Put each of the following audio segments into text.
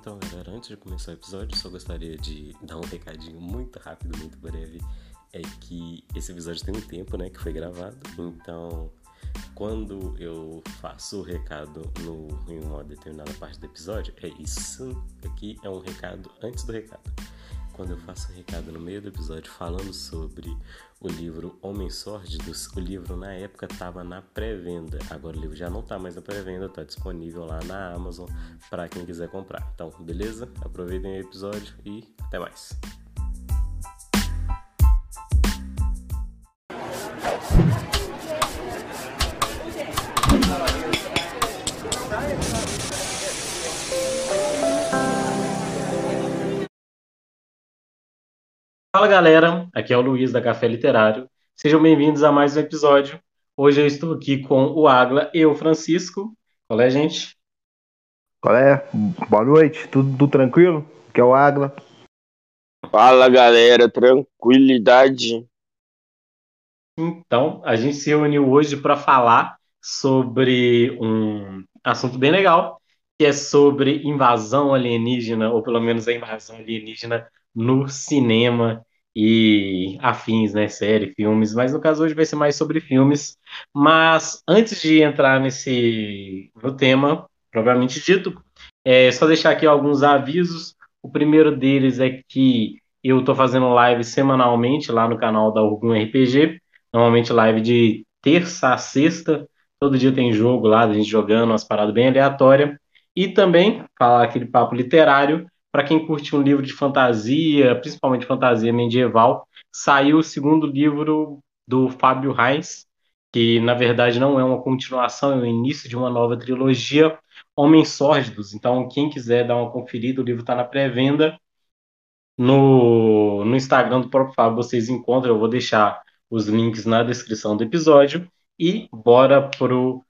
Então, galera, antes de começar o episódio, só gostaria de dar um recadinho muito rápido, muito breve. É que esse episódio tem um tempo, né, que foi gravado. Então, quando eu faço o recado no, em uma determinada parte do episódio, é isso aqui é um recado antes do recado quando eu faço um recado no meio do episódio falando sobre o livro Homens Sórdidos, o livro na época estava na pré-venda. Agora o livro já não está mais na pré-venda, está disponível lá na Amazon para quem quiser comprar. Então, beleza? Aproveitem o episódio e até mais. Fala galera, aqui é o Luiz da Café Literário. Sejam bem-vindos a mais um episódio. Hoje eu estou aqui com o Agla e o Francisco. Qual é, gente? Qual é? Boa noite, tudo, tudo tranquilo? Que é o Agla. Fala galera, tranquilidade. Então, a gente se reuniu hoje para falar sobre um assunto bem legal, que é sobre invasão alienígena, ou pelo menos a invasão alienígena no cinema e afins, né? Série, filmes, mas no caso hoje vai ser mais sobre filmes. Mas antes de entrar nesse no tema, propriamente dito, é só deixar aqui alguns avisos. O primeiro deles é que eu estou fazendo live semanalmente lá no canal da Orgum RPG, normalmente live de terça a sexta. Todo dia tem jogo lá, a gente jogando umas paradas bem aleatórias. E também falar aquele papo literário para quem curte um livro de fantasia, principalmente fantasia medieval, saiu o segundo livro do Fábio Reis, que na verdade não é uma continuação, é o início de uma nova trilogia, Homens Sórdidos. Então, quem quiser dar uma conferida, o livro está na pré-venda. No, no Instagram do próprio Fábio vocês encontram, eu vou deixar os links na descrição do episódio. E bora pro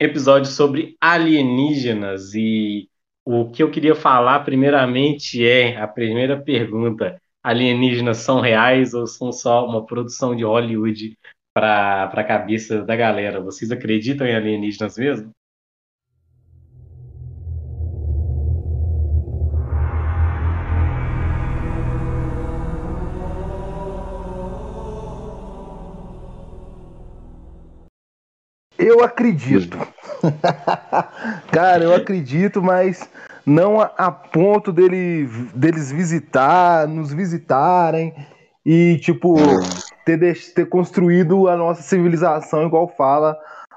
episódio sobre alienígenas e o que eu queria falar, primeiramente, é a primeira pergunta: alienígenas são reais ou são só uma produção de Hollywood para a cabeça da galera? Vocês acreditam em alienígenas mesmo? Eu acredito. Cara, eu acredito, mas não a, a, ponto dele, deles visitar, nos visitarem e, tipo, ter, ter construído a nossa civilização, igual fala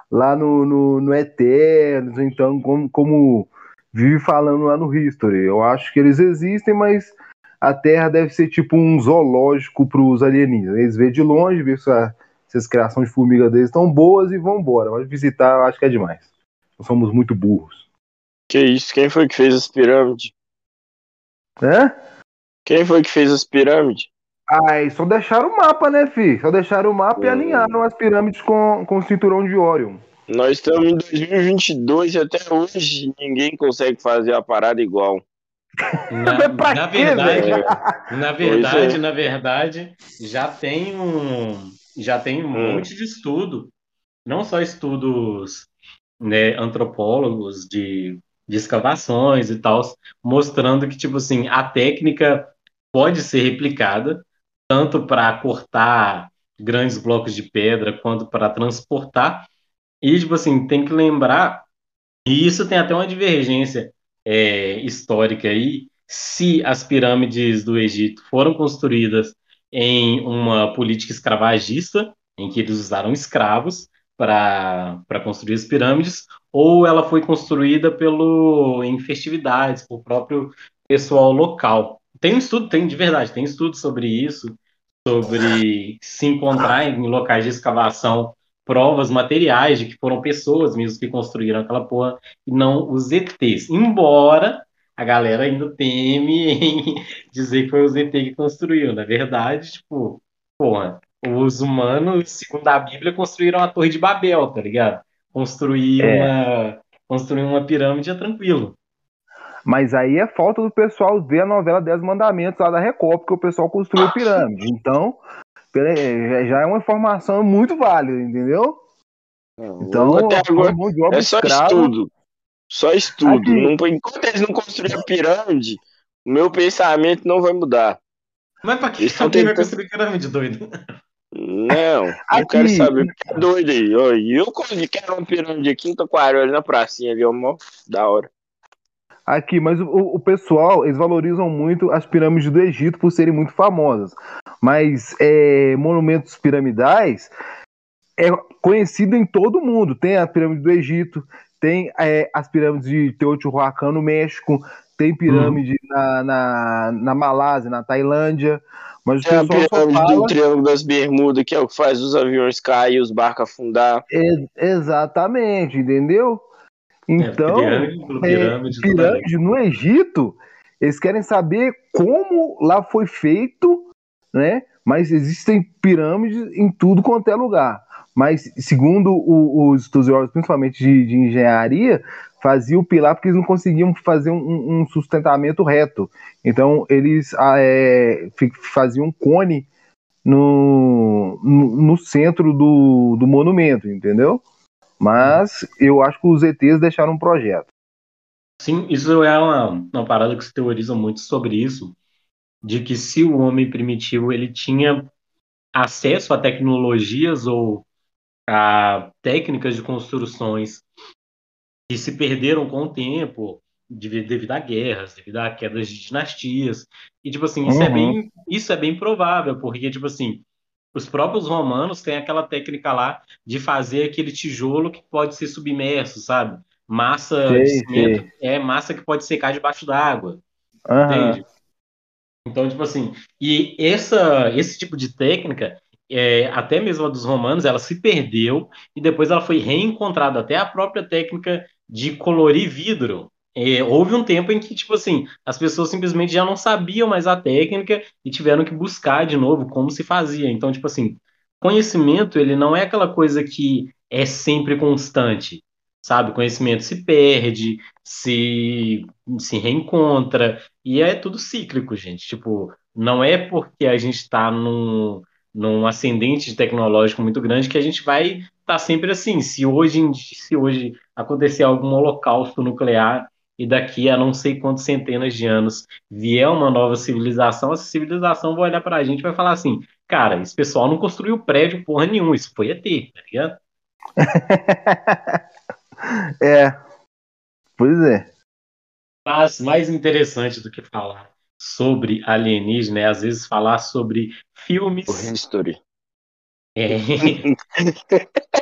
lá no, no, no Eternos, então, como, como vive falando lá no History. Eu acho que eles existem, mas a Terra deve ser tipo um zoológico para os alienígenas. Eles veem de longe, vê se, se as criações de formiga deles estão boas e vão embora. Mas visitar eu acho que é demais. Nós somos muito burros. Que isso? Quem foi que fez as pirâmides? Hã? Quem foi que fez as pirâmides? Ai, só deixaram o mapa, né, fi? Só deixaram o mapa hum. e alinharam as pirâmides com, com o cinturão de Orion. Nós estamos em 2022 e até hoje ninguém consegue fazer a parada igual. Na, na quê, verdade, na verdade, é. na verdade, já tem um, já tem um hum. monte de estudo, não só estudos né, antropólogos de de escavações e tal, mostrando que, tipo assim, a técnica pode ser replicada, tanto para cortar grandes blocos de pedra, quanto para transportar. E, tipo assim, tem que lembrar, e isso tem até uma divergência é, histórica aí, se as pirâmides do Egito foram construídas em uma política escravagista, em que eles usaram escravos para construir as pirâmides, ou ela foi construída pelo em festividades, por próprio pessoal local. Tem um estudo, tem de verdade, tem estudo sobre isso, sobre se encontrar em locais de escavação provas materiais de que foram pessoas mesmo que construíram aquela porra e não os ETs. Embora a galera ainda teme em dizer que foi o ET que construiu. Na verdade, tipo, porra, os humanos, segundo a Bíblia, construíram a Torre de Babel, tá ligado? Construir, é. uma, construir uma pirâmide é tranquilo. Mas aí é falta do pessoal ver a novela Dez Mandamentos lá da Record, porque o pessoal construiu pirâmide. Então, já é uma informação muito válida, entendeu? Então, até agora, é só escravo, estudo. Só estudo. Não, enquanto eles não construírem a pirâmide, o meu pensamento não vai mudar. Mas pra que alguém tentando... vai construir pirâmide, doido? Não, aqui. eu quero saber que é doido aí. Eu, eu quero uma pirâmide aqui em Taquarel, na pracinha ali, ó, da hora. Aqui, mas o, o, pessoal, eles valorizam muito as pirâmides do Egito por serem muito famosas. Mas é, monumentos piramidais é conhecido em todo mundo. Tem a pirâmide do Egito, tem é, as pirâmides de Teotihuacan no México, tem pirâmide uhum. na, na, na Malásia, na Tailândia. Mas tem a pirâmide fala... do Triângulo das Bermudas, que é o que faz os aviões cair e os barcos afundar. É, exatamente, entendeu? Então, é, pirâmide, pirâmide, é, pirâmide no Egito, eles querem saber como lá foi feito, né? Mas existem pirâmides em tudo quanto é lugar. Mas, segundo o, os estudiosos, principalmente de, de, engenharia, faziam o pilar porque eles não conseguiam fazer um, um sustentamento reto. Então, eles ah, é, faziam um cone no, no, no centro do, do monumento, entendeu? Mas eu acho que os ETs deixaram um projeto. Sim, isso é uma, uma parada que se teoriza muito sobre isso, de que se o homem primitivo ele tinha acesso a tecnologias ou a técnicas de construções que se perderam com o tempo, devido a guerras, devido a quedas de dinastias. E, tipo assim, isso, é uhum. é, bem, isso é bem provável, porque, tipo assim, os próprios romanos têm aquela técnica lá de fazer aquele tijolo que pode ser submerso, sabe? Massa sei, de cimento sei. é massa que pode secar debaixo d'água. Uhum. Entende? Então, tipo assim, e essa, esse tipo de técnica, é, até mesmo a dos romanos, ela se perdeu e depois ela foi reencontrada. Até a própria técnica de colorir vidro é, houve um tempo em que, tipo assim, as pessoas simplesmente já não sabiam mais a técnica e tiveram que buscar de novo como se fazia. Então, tipo assim, conhecimento, ele não é aquela coisa que é sempre constante, sabe? Conhecimento se perde, se, se reencontra, e é tudo cíclico, gente. Tipo, não é porque a gente está num, num ascendente tecnológico muito grande que a gente vai estar tá sempre assim. Se hoje, se hoje acontecer algum holocausto nuclear e daqui a não sei quantas centenas de anos vier uma nova civilização, essa civilização vai olhar para a gente e vai falar assim: cara, esse pessoal não construiu prédio porra nenhuma, isso foi ET, tá ligado? é. Pois é. Mas mais interessante do que falar sobre alienígena é às vezes falar sobre filmes. O history. É.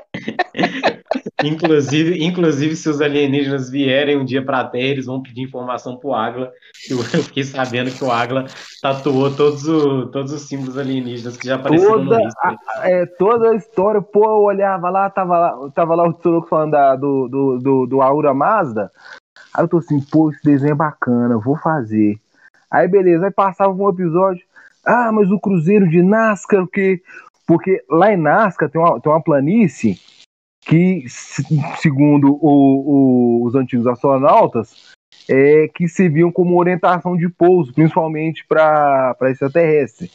inclusive, inclusive, se os alienígenas vierem um dia para a Terra, eles vão pedir informação pro Agla. Eu fiquei sabendo que o Agla tatuou todos, o, todos os símbolos alienígenas que já apareceram toda, no a, é, Toda a história, pô, eu olhava lá, tava lá, tava lá o Tsuruko falando da, do, do, do, do Aura Mazda. Aí eu tô assim, pô, esse desenho é bacana, vou fazer. Aí beleza, aí passava um episódio. Ah, mas o Cruzeiro de Nascar, o quê? Porque lá em Nascar tem uma, tem uma planície que, segundo o, o, os antigos astronautas, é, que serviam como orientação de pouso, principalmente para extraterrestre.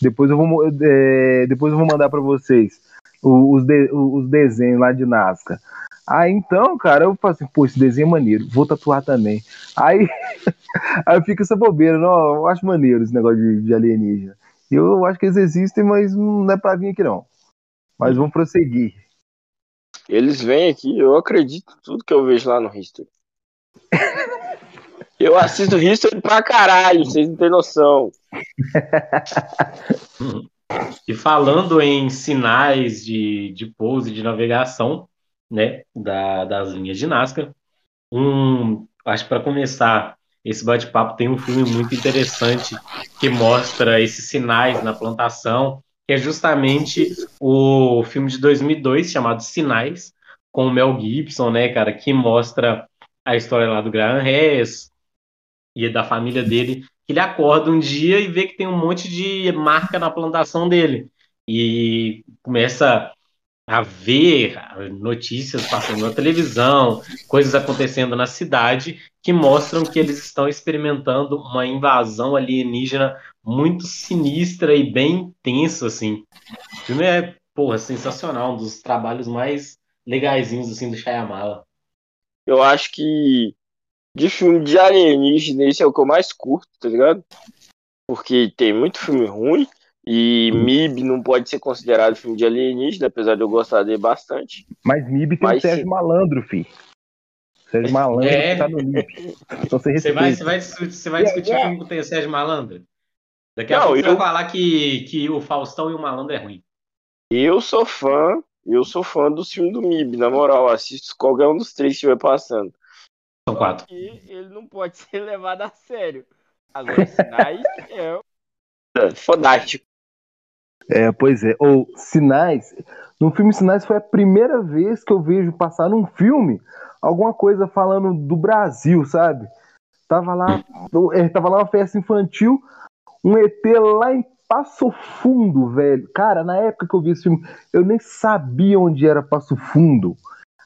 Depois eu vou, é, depois eu vou mandar para vocês os, de, os desenhos lá de Nazca. Aí então, cara, eu falo assim, pô, esse desenho é maneiro, vou tatuar também. Aí, aí fica essa bobeira, não, eu acho maneiro esse negócio de, de alienígena. Eu acho que eles existem, mas não é pra vir aqui não. Mas vamos prosseguir. Eles vêm aqui, eu acredito tudo que eu vejo lá no History. Eu assisto History pra caralho, vocês não têm noção. E falando em sinais de, de pouso e de navegação, né, da, das linhas de Nazca, um, acho que para começar esse bate-papo tem um filme muito interessante que mostra esses sinais na plantação que é justamente o filme de 2002 chamado Sinais, com o Mel Gibson, né, cara, que mostra a história lá do Graham Hess e da família dele, que ele acorda um dia e vê que tem um monte de marca na plantação dele. E começa a ver notícias passando na televisão, coisas acontecendo na cidade que mostram que eles estão experimentando uma invasão alienígena muito sinistra e bem tenso, assim. O filme é, porra, sensacional, um dos trabalhos mais legaisinhos, assim, do Shyamala. eu acho que de filme de alienígena, esse é o que eu mais curto, tá ligado? Porque tem muito filme ruim e MIB não pode ser considerado filme de alienígena, apesar de eu gostar dele bastante. Mas MIB tem Mas, o Sérgio sim. Malandro, fi. Sérgio Malandro é. tá no MIB. Então você, você, vai, você vai, você vai discutir yeah, yeah. com o Sérgio Malandro? Daqui a não, pouco eu... você vai falar que, que o Faustão e o Malandro é ruim. Eu sou fã, eu sou fã do filme do MIB, na moral, assisto qualquer um dos três que estiver passando. São quatro. E ele não pode ser levado a sério. Agora, Sinais é, é fodástico. É, pois é. Ou Sinais. No filme Sinais foi a primeira vez que eu vejo passar num filme alguma coisa falando do Brasil, sabe? Tava lá, é, tava lá uma festa infantil, um ET lá em Passo Fundo, velho. Cara, na época que eu vi esse filme, eu nem sabia onde era Passo Fundo.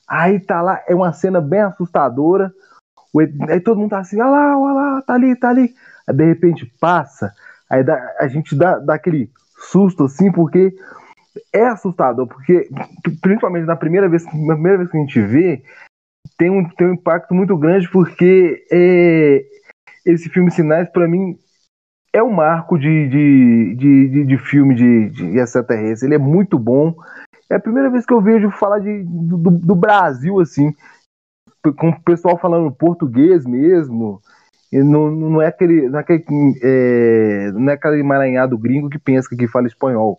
Aí tá lá, é uma cena bem assustadora. Aí todo mundo tá assim, olha lá, olha lá, tá ali, tá ali. Aí de repente passa, aí dá, a gente dá, dá aquele susto assim, porque é assustador, porque principalmente na primeira vez, na primeira vez que a gente vê, tem um, tem um impacto muito grande, porque é, esse filme Sinais, para mim, é um marco de, de, de, de, de filme de, de extraterrestre. Ele é muito bom. É a primeira vez que eu vejo falar de, do, do Brasil, assim, com o pessoal falando português mesmo. E não, não é aquele, não é aquele, é, não é aquele emaranhado gringo que pensa que fala espanhol.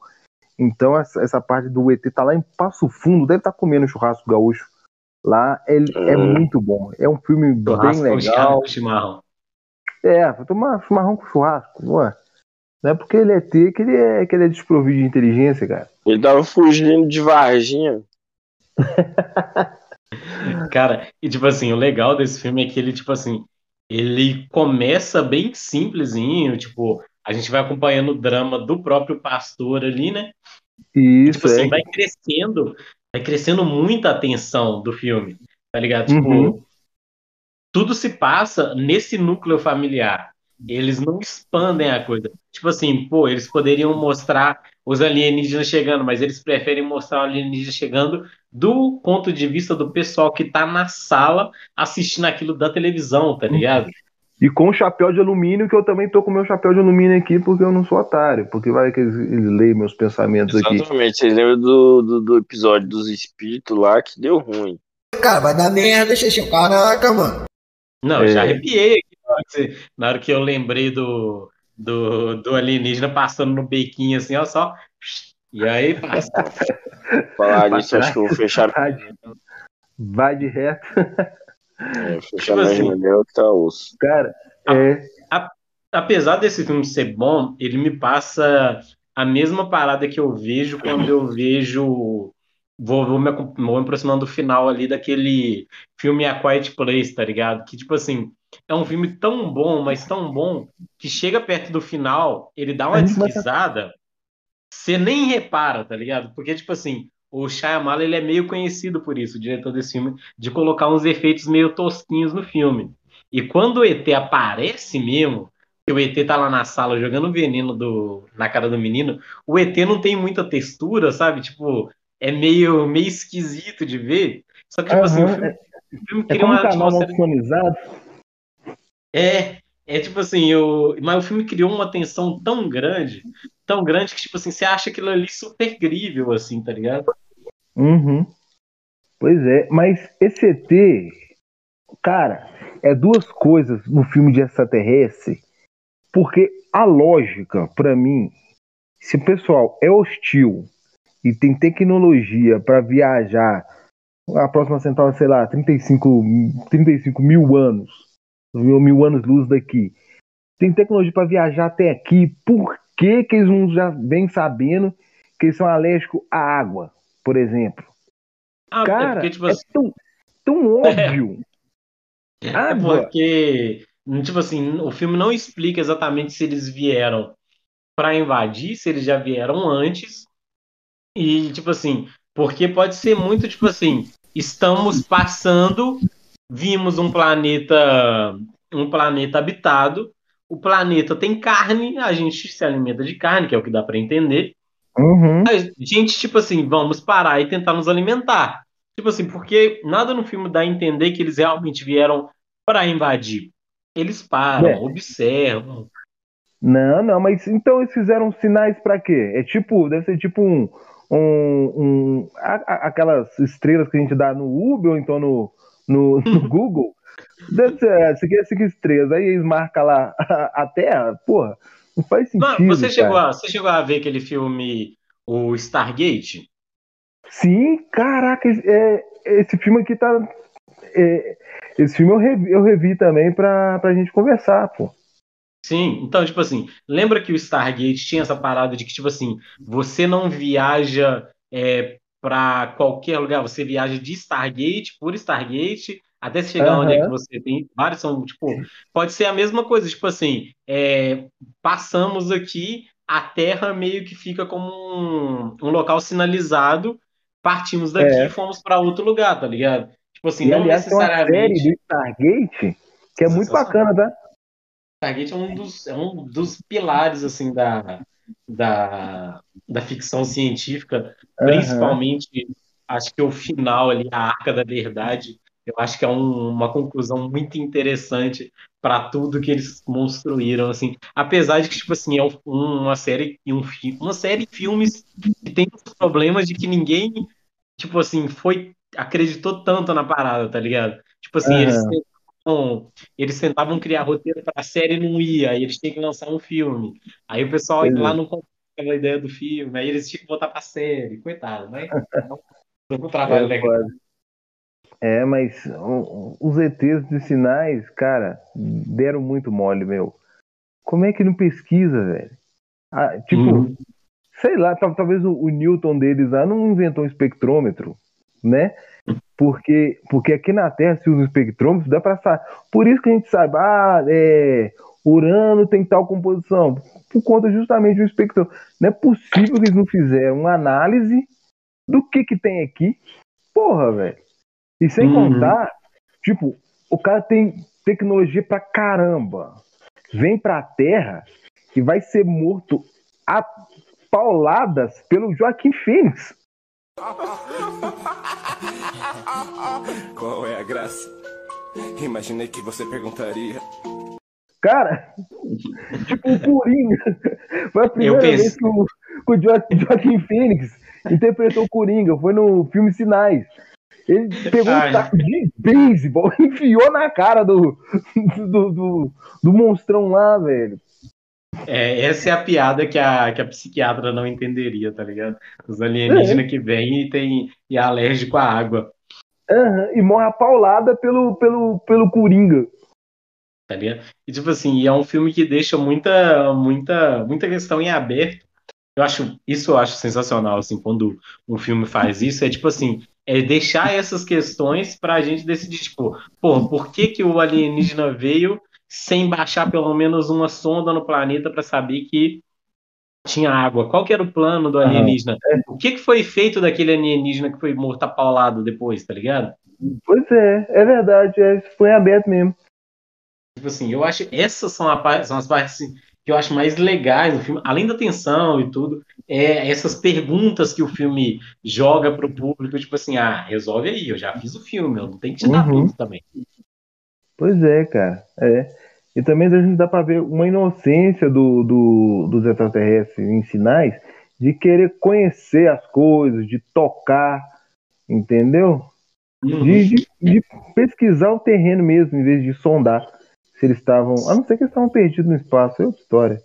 Então essa, essa, parte do ET tá lá em Passo Fundo, deve estar tá comendo churrasco gaúcho. Lá ele é, é muito bom. É um filme churrasco bem legal. Chimarrão. É, vou tomar chimarrão com churrasco, não é? Não é porque ele é T que ele é, que ele é desprovido de inteligência, cara. Ele tava fugindo de Varginha. cara, e tipo assim, o legal desse filme é que ele, tipo assim, ele começa bem simplesinho, tipo, a gente vai acompanhando o drama do próprio pastor ali, né? Isso, tipo assim, é. vai crescendo, vai crescendo muita atenção do filme, tá ligado? Tipo, uhum. tudo se passa nesse núcleo familiar. Eles não expandem a coisa. Tipo assim, pô, eles poderiam mostrar os alienígenas chegando, mas eles preferem mostrar o alienígena chegando do ponto de vista do pessoal que tá na sala assistindo aquilo da televisão, tá ligado? E com o chapéu de alumínio, que eu também tô com meu chapéu de alumínio aqui, porque eu não sou otário, porque vai que eles, eles leem meus pensamentos Exatamente. aqui. Exatamente, vocês lembram do, do, do, episódio dos espíritos lá que deu ruim. Cara, vai dar merda, xixi, caraca, mano. Não, é. já arrepiei aqui na hora que eu lembrei do, do, do alienígena passando no bequinho assim, ó, só. E aí, passa. Falar nisso, acho que eu vou fechar. Vai de reto. É, fechar tipo assim, que tá osso. Cara, é. A, apesar desse filme ser bom, ele me passa a mesma parada que eu vejo quando eu vejo. Vou, vou, me, vou me aproximando do final ali daquele filme A Quiet Place, tá ligado? Que, tipo assim, é um filme tão bom, mas tão bom, que chega perto do final, ele dá uma deslizada, você nem repara, tá ligado? Porque, tipo assim, o Shyamalan, ele é meio conhecido por isso, o diretor desse filme, de colocar uns efeitos meio tosquinhos no filme. E quando o ET aparece mesmo, que o ET tá lá na sala jogando veneno do, na cara do menino, o ET não tem muita textura, sabe? Tipo, é meio, meio esquisito de ver. Só que, tipo uhum. assim, o filme, o filme é cria uma atmosfera... É, é tipo assim, eu, mas o filme criou uma tensão tão grande, tão grande que tipo assim, você acha aquilo ali super crível assim, tá ligado? Uhum. Pois é, mas esse ET, cara, é duas coisas no filme de extraterrestre, porque a lógica, para mim, se o pessoal é hostil e tem tecnologia para viajar a próxima central, sei lá, 35, 35 mil anos, mil, mil anos luz daqui. Tem tecnologia para viajar até aqui. Por que, que eles não já vêm sabendo que eles são alérgicos à água, por exemplo? Ah, é Cara, é, porque, tipo, é tão, tão óbvio. É, é porque, tipo assim, o filme não explica exatamente se eles vieram para invadir, se eles já vieram antes. E, tipo assim, porque pode ser muito, tipo assim, estamos passando vimos um planeta um planeta habitado. O planeta tem carne, a gente se alimenta de carne, que é o que dá para entender. Uhum. A gente, tipo assim, vamos parar e tentar nos alimentar. Tipo assim, porque nada no filme dá a entender que eles realmente vieram para invadir. Eles param, é. observam. Não, não, mas então eles fizeram sinais para quê? É tipo, deve ser tipo um, um, um a, aquelas estrelas que a gente dá no Uber ou então no, no, no Google. Deve ser, é, é cinco estrelas. Aí eles marcam lá a, a Terra, porra, não faz sentido. Não, você, chegou a, você chegou a ver aquele filme, o Stargate? Sim, caraca, é, esse filme aqui tá. É, esse filme eu revi, eu revi também pra, pra gente conversar, pô. Sim, então, tipo assim, lembra que o Stargate tinha essa parada de que, tipo assim, você não viaja é, para qualquer lugar, você viaja de Stargate por Stargate até chegar uhum. onde é que você tem. Vários são, tipo, pode ser a mesma coisa, tipo assim, é, passamos aqui, a Terra meio que fica como um, um local sinalizado, partimos daqui é. e fomos para outro lugar, tá ligado? Tipo assim, e, não aliás, necessariamente. Tem uma série do Stargate que é muito bacana, tá? Stargate é um dos, é um dos pilares assim da, da, da ficção científica, uhum. principalmente acho que o final ali, a Arca da Verdade, eu acho que é um, uma conclusão muito interessante para tudo que eles construíram, assim. Apesar de que, tipo assim, é um, uma série e um uma série de filmes que tem os problemas de que ninguém, tipo assim, foi acreditou tanto na parada, tá ligado? Tipo assim, uhum. eles eles tentavam criar roteiro para a série e não ia, aí eles tinham que lançar um filme. Aí o pessoal uhum. lá não comprava a ideia do filme, aí eles tinham que botar para a série, coitado, mas foi um trabalho é, legal. É, mas os ETs de sinais, cara, deram muito mole, meu. Como é que não pesquisa, velho? Ah, tipo, uhum. sei lá, talvez o, o Newton deles lá não inventou um espectrômetro, né? Porque, porque aqui na Terra se usa um espectrômetro, dá para saber. Por isso que a gente sabe, ah, é, Urano tem tal composição, por conta justamente do espectrômetro. Não é possível que eles não fizeram uma análise do que que tem aqui. Porra, velho. E sem uhum. contar, tipo, o cara tem tecnologia pra caramba. Vem pra Terra e vai ser morto a pauladas pelo Joaquim Fênix. Qual é a graça? Imaginei que você perguntaria. Cara, tipo o Coringa. Foi a primeira vez que o, que o Joaquim Phoenix interpretou o Coringa. Foi no filme Sinais. Ele pegou Ai. um taco de beisebol e enfiou na cara do, do, do, do monstrão lá, velho. É, essa é a piada que a, que a psiquiatra não entenderia, tá ligado? Os alienígenas é. que vêm e, tem, e é alérgico à água. Uhum, e morre apaulada pelo, pelo, pelo Coringa. Tá ligado? E tipo assim, é um filme que deixa muita, muita, muita questão em aberto. Eu acho, isso eu acho sensacional, assim, quando um filme faz isso, é tipo assim, é deixar essas questões pra gente decidir, tipo, pô, por que que o alienígena veio sem baixar pelo menos uma sonda no planeta para saber que tinha água. Qual que era o plano do alienígena? O que, que foi feito daquele alienígena que foi morto apaulado depois, tá ligado? Pois é, é verdade, é, foi aberto mesmo. Tipo assim, eu acho essas são, a, são as partes assim, que eu acho mais legais do filme, além da tensão e tudo, é essas perguntas que o filme joga pro público, tipo assim, ah, resolve aí, eu já fiz o filme, eu não tenho que te dar uhum. tudo também. Pois é, cara. É. E também a gente dá para ver uma inocência do, do, dos extraterrestres em sinais de querer conhecer as coisas, de tocar, entendeu? Uhum. De, de, de, pesquisar o terreno mesmo, em vez de sondar se eles estavam. A não ser que eles estavam perdidos no espaço, é outra história.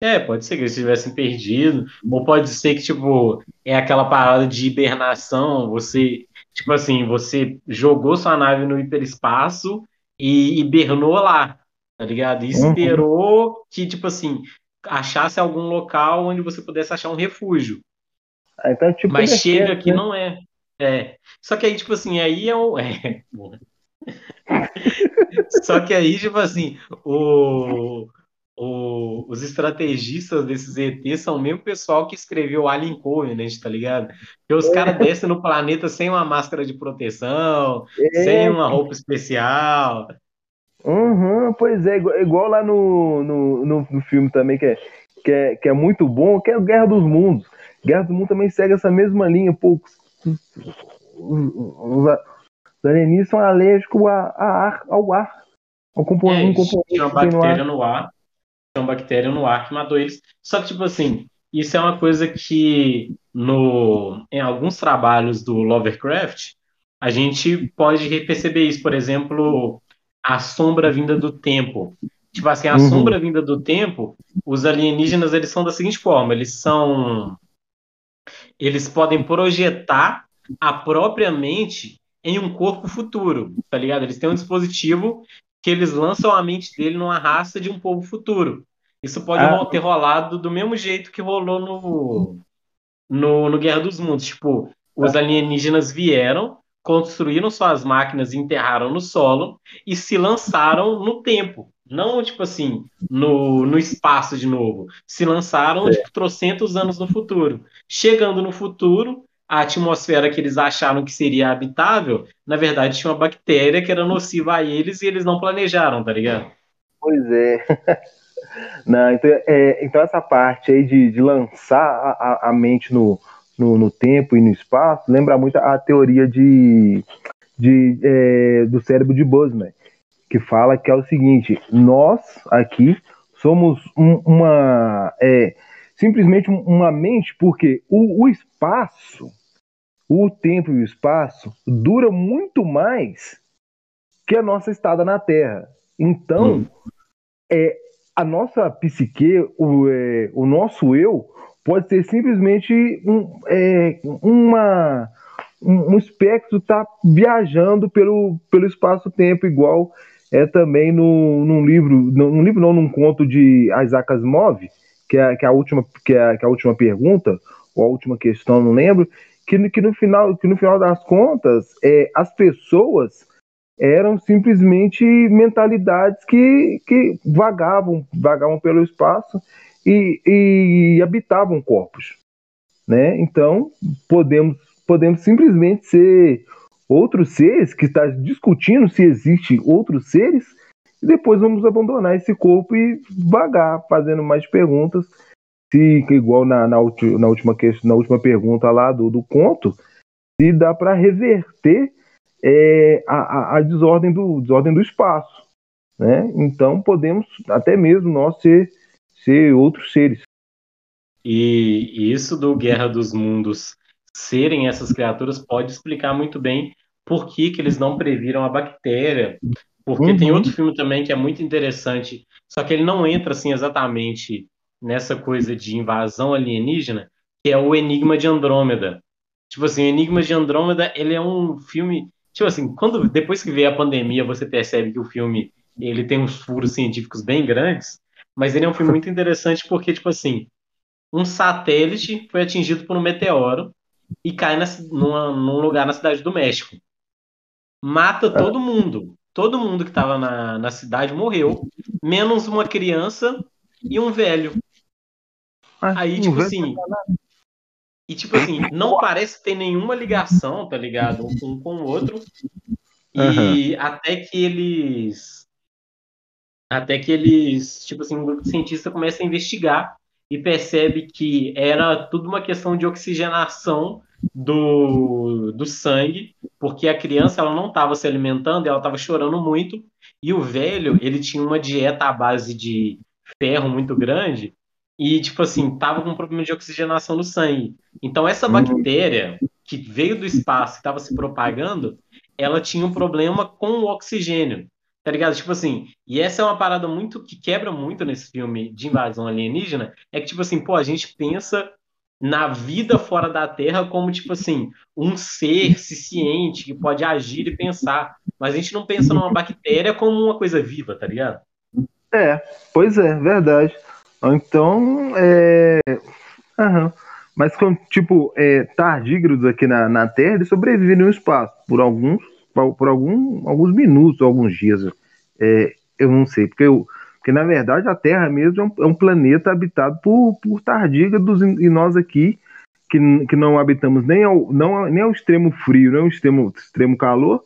É, pode ser que eles tivessem perdido, ou pode ser que, tipo, é aquela parada de hibernação, você, tipo assim, você jogou sua nave no hiperespaço e hibernou lá, tá ligado? E uhum. esperou uhum. que, tipo assim, achasse algum local onde você pudesse achar um refúgio. Ah, então, tipo, Mas chega que né? não é. É. Só que aí, tipo assim, aí é o. É, Só que aí, tipo assim, o, o, os estrategistas desses ETs são o mesmo pessoal que escreveu Alien Covenant, tá ligado? Que os é. caras descem no planeta sem uma máscara de proteção, é. sem uma roupa especial. Uhum, pois é, igual lá no, no, no, no, filme também, que é, que, é, que é muito bom, que é Guerra dos Mundos. Guerra dos Mundos também segue essa mesma linha, pô. os, os alienígenas são alérgicos a, a ar, ao ar. Ao componente, é, um componente tinha uma bactéria no ar. Tinha uma bactéria no ar que matou eles. Só que, tipo assim, isso é uma coisa que no, em alguns trabalhos do Lovecraft a gente pode perceber isso. Por exemplo, a sombra vinda do tempo. Tipo assim, a uhum. sombra vinda do tempo, os alienígenas eles são da seguinte forma: eles são. Eles podem projetar a própria mente em um corpo futuro, tá ligado? Eles têm um dispositivo que eles lançam a mente dele numa raça de um povo futuro. Isso pode ah. ter rolado do mesmo jeito que rolou no, no, no Guerra dos Mundos. Tipo, os alienígenas vieram, construíram suas máquinas, enterraram no solo e se lançaram no tempo. Não, tipo assim, no, no espaço de novo. Se lançaram, é. tipo, trocentos anos no futuro. Chegando no futuro, a atmosfera que eles acharam que seria habitável, na verdade tinha uma bactéria que era nociva a eles e eles não planejaram, tá ligado? Pois é. Não, então, é, então essa parte aí de, de lançar a, a mente no, no, no, tempo e no espaço lembra muito a teoria de, de é, do cérebro de Boltzmann, que fala que é o seguinte: nós aqui somos um, uma é, simplesmente uma mente, porque o, o espaço o tempo e o espaço dura muito mais que a nossa estada na Terra. Então, hum. é, a nossa psique, o, é, o nosso eu, pode ser simplesmente um, é, uma, um, um espectro tá viajando pelo, pelo espaço-tempo, igual é também no, num livro, num livro não, num conto de Isaac Asimov, que é, que é, a, última, que é, que é a última pergunta, ou a última questão, não lembro, que, que, no, final, que no final das contas, é, as pessoas eram simplesmente mentalidades que, que vagavam, vagavam pelo espaço e, e habitavam corpos. Né? Então, podemos, podemos simplesmente ser outros seres que está discutindo se existe outros seres e depois vamos abandonar esse corpo e vagar fazendo mais perguntas se, igual na, na, na, última, questão, na última pergunta lá do, do conto, se dá para reverter é, a, a, a, desordem, do, desordem do espaço. Né? Então podemos até mesmo nós ser, ser outros seres. E isso do Guerra dos Mundos serem essas criaturas pode explicar muito bem por que, que eles não previram a bactéria. Porque uhum. tem outro filme também que é muito interessante, só que ele não entra assim exatamente nessa coisa de invasão alienígena, que é o Enigma de Andrômeda. Tipo assim, o Enigma de Andrômeda, ele é um filme, tipo assim, quando depois que veio a pandemia, você percebe que o filme ele tem uns furos científicos bem grandes, mas ele é um filme muito interessante porque tipo assim, um satélite foi atingido por um meteoro e cai na, numa, num lugar na cidade do México. Mata todo mundo. Todo mundo que estava na, na cidade morreu, menos uma criança e um velho. Aí, tipo assim. E tipo assim, não parece ter nenhuma ligação, tá ligado? Um com o outro. E uhum. até que eles. Até que eles, tipo assim, um grupo de cientistas começa a investigar e percebe que era tudo uma questão de oxigenação do, do sangue, porque a criança ela não estava se alimentando, ela estava chorando muito, e o velho ele tinha uma dieta à base de ferro muito grande, e, tipo assim, tava com problema de oxigenação no sangue. Então, essa bactéria que veio do espaço, que estava se propagando, ela tinha um problema com o oxigênio. Tá ligado? Tipo assim, e essa é uma parada muito que quebra muito nesse filme de invasão alienígena, é que, tipo assim, pô, a gente pensa na vida fora da Terra como, tipo assim, um ser ciente que pode agir e pensar. Mas a gente não pensa numa bactéria como uma coisa viva, tá ligado? É, pois é, verdade. Então, é. Uhum. Mas, tipo, é, tardígrados aqui na, na Terra, eles sobrevivem no espaço por alguns, por algum, alguns minutos, alguns dias. É, eu não sei, porque, eu, porque na verdade a Terra mesmo é um, é um planeta habitado por, por tardígrados e nós aqui, que, que não habitamos nem ao, não, nem ao extremo frio, nem ao extremo, extremo calor,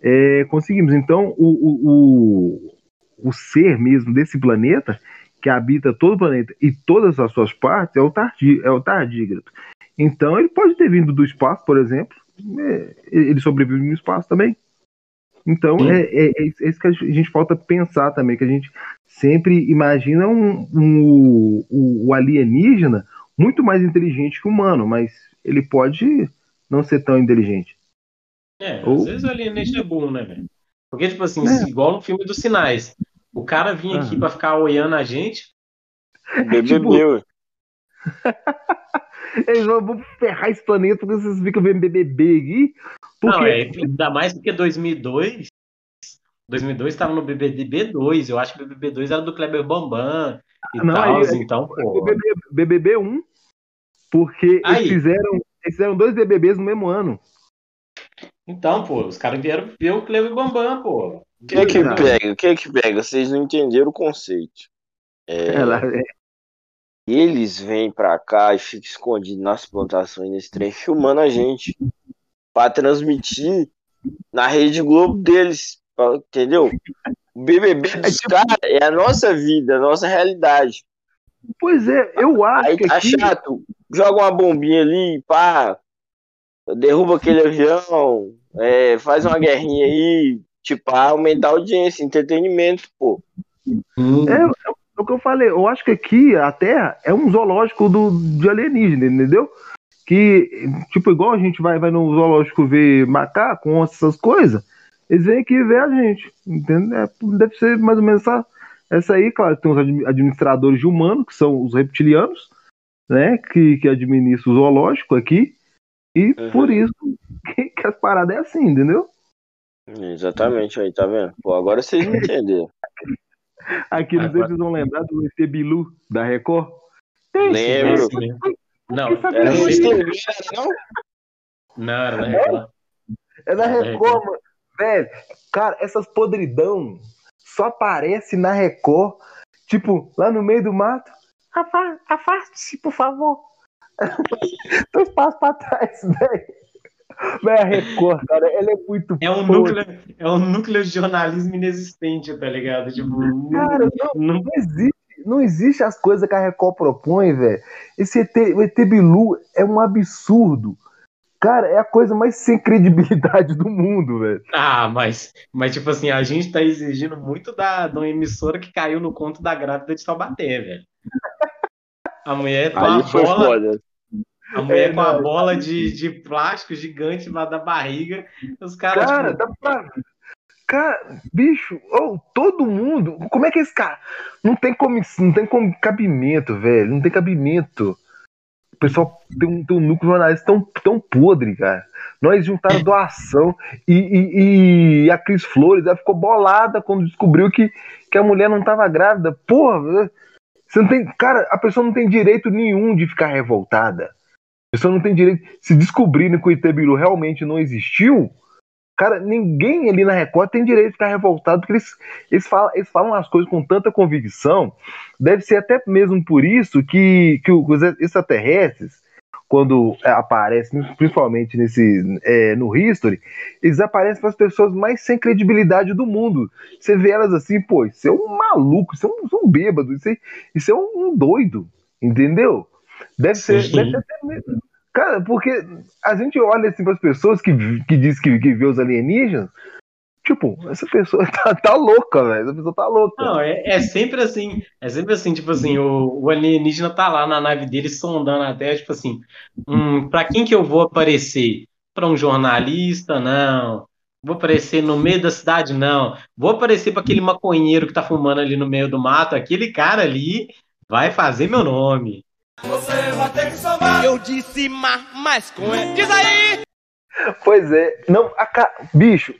é, conseguimos. Então, o, o, o, o ser mesmo desse planeta que habita todo o planeta e todas as suas partes é o, tardi, é o tardígrado. Então ele pode ter vindo do espaço, por exemplo, é, ele sobrevive no espaço também. Então é, é, é, isso que a gente falta pensar também, que a gente sempre imagina um, um, alienígena muito mais inteligente que o humano, mas ele pode não ser tão inteligente. É, Ou... às vezes o alienígena é burro, né, velho? Porque, tipo assim, é. igual no filme dos sinais, o cara vinha aqui pra ficar olhando a gente. Bebeu. tipo... Eles vão ferrar esse planeta porque vocês ficam vendo BBB aqui. Porque... Não, é, ainda mais porque 2002. 2002 estava no BBB 2. Eu acho que o BBB 2 era do Kleber Bambam e não, tal. Aí, então, pô. BBB, BBB 1. Porque eles fizeram, eles fizeram dois BBBs no mesmo ano. Então, pô, os caras vieram ver o Kleber Bambam, pô. O que é que pega? O que é que pega? Vocês não entenderam o conceito. É... é eles vêm pra cá e ficam escondidos nas plantações nesse trem, filmando a gente. Pra transmitir na Rede Globo deles. Entendeu? O BBB é dos é tipo... caras é a nossa vida, a nossa realidade. Pois é, eu acho Aí que. Tá aqui... chato. Joga uma bombinha ali, pá. Derruba aquele avião. É, faz uma guerrinha aí. Tipo, aumentar a audiência, entretenimento, pô. Hum. É, é o que eu falei, eu acho que aqui a Terra é um zoológico do, de alienígena, entendeu? Que, tipo, igual a gente vai, vai no zoológico ver macaco, onça, essas coisas, eles vêm aqui ver a gente, entendeu? É, deve ser mais ou menos essa, essa aí, claro, tem os administradores de humanos, que são os reptilianos, né, que, que administram o zoológico aqui, e uhum. por isso que, que as paradas é assim, entendeu? Exatamente, aí, tá vendo? Pô, agora vocês entenderam. Aqui, não sei se vocês vão lembrar do ET Bilu da Record. Lembro. Não, era não? Não, era da Record. É da Record, mano. Velho, cara, essas podridão só aparece na Record, tipo, lá no meio do mato. Afaste-se, por favor. Dois passos pra trás, velho. Mas a Record, cara, ela é muito é um núcleo É um núcleo de jornalismo inexistente, tá ligado? Tipo, cara, não, não, existe, não existe as coisas que a Record propõe, velho. Esse ET, o ET Bilu é um absurdo. Cara, é a coisa mais sem credibilidade do mundo, velho. Ah, mas, mas tipo assim, a gente tá exigindo muito da, de uma emissora que caiu no conto da grávida de Taubaté, velho. A mulher tá a bola, a mulher é, com a bola de, de plástico gigante lá da barriga. Os caras. Cara, tipo... dá pra. Cara, bicho, oh, todo mundo. Como é que esse cara. Não tem como. Não tem como cabimento, velho. Não tem cabimento. O pessoal tem um, tem um núcleo jornalista tão, tão podre, cara. Nós juntaram doação e, e, e, a Cris Flores ela ficou bolada quando descobriu que, que a mulher não tava grávida. Porra, você não tem. Cara, a pessoa não tem direito nenhum de ficar revoltada pessoa não tem direito. Se descobrirem que o Itebiru realmente não existiu, cara, ninguém ali na Record tem direito de ficar revoltado, porque eles, eles, falam, eles falam as coisas com tanta convicção. Deve ser até mesmo por isso que, que os extraterrestres, quando é, aparecem, principalmente nesse, é, no History, eles aparecem para as pessoas mais sem credibilidade do mundo. Você vê elas assim, pô, isso é um maluco, isso é um, é um bêbado, isso é, isso é um doido, entendeu? Deve ser, deve ser mesmo. Cara, porque a gente olha assim para as pessoas que, que diz que, que vê os alienígenas, tipo, essa pessoa tá, tá louca, velho. Essa pessoa tá louca. Não, é, é, sempre assim, é sempre assim, tipo assim, o, o, alienígena tá lá na nave dele sondando a Terra, tipo assim, hum, pra quem que eu vou aparecer? Pra um jornalista? Não. Vou aparecer no meio da cidade? Não. Vou aparecer para aquele maconheiro que tá fumando ali no meio do mato. Aquele cara ali vai fazer meu nome. Você vai ter que somar. Eu disse mas, mas com ele. Diz aí! Pois é. Não, a, bicho,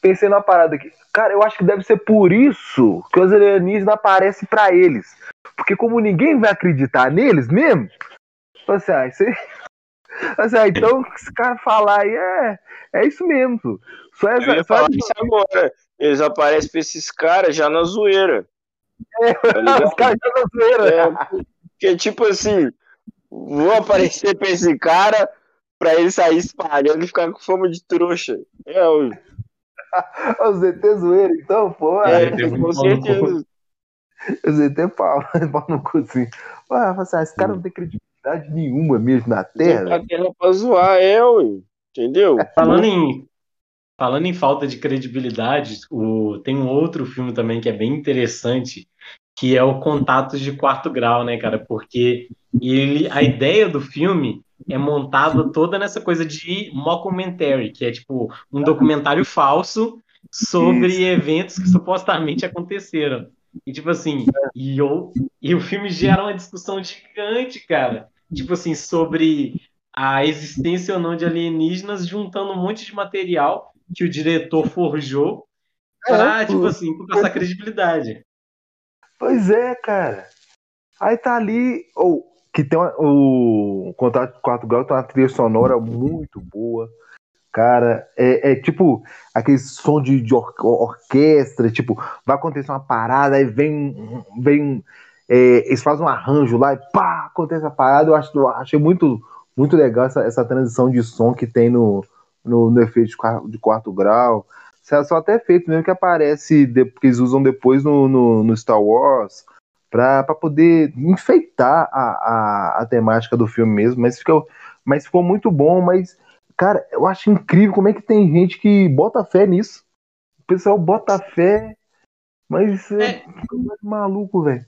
pensei numa parada aqui. Cara, eu acho que deve ser por isso que os alienígenas aparecem para eles. Porque como ninguém vai acreditar neles mesmo, assim, ah, aí, assim, ah, então esse cara falar aí é, é isso mesmo. Só essa, só isso agora. Eles aparecem pra esses caras já na zoeira. É, tá os caras já na zoeira. É, que tipo assim, vou aparecer pra esse cara pra ele sair espalhando e ficar com fama de trouxa. É, o. o ZT zoeiro, então, pô. É, é com certeza. O ZT pau, pau no cozinho. Ué, assim, esse cara não tem credibilidade nenhuma mesmo na Terra. Na Terra pra zoar, é, ué. Entendeu? Falando em, falando em falta de credibilidade, o, tem um outro filme também que é bem interessante, que é o Contatos de Quarto Grau, né, cara? Porque ele, a ideia do filme é montada toda nessa coisa de mockumentary, que é tipo um documentário falso sobre Isso. eventos que supostamente aconteceram. E tipo assim, e, eu, e o filme gera uma discussão gigante, cara. Tipo assim, sobre a existência ou não de alienígenas, juntando um monte de material que o diretor forjou pra, é, tipo assim, com essa credibilidade. Pois é, cara. Aí tá ali, ou que tem uma, o Contato 4 Graus tem uma trilha sonora muito boa. Cara, é, é tipo aquele som de, de or orquestra, tipo, vai acontecer uma parada, aí vem, vem é, eles fazem um arranjo lá e pá, acontece a parada. Eu, acho, eu achei muito, muito legal essa, essa transição de som que tem no, no, no efeito de quarto grau. Só até feito mesmo que aparece, que eles usam depois no, no, no Star Wars, para poder enfeitar a, a, a, temática do filme mesmo, mas ficou, mas ficou muito bom, mas cara, eu acho incrível como é que tem gente que bota fé nisso. O pessoal bota fé, mas é, é maluco, velho.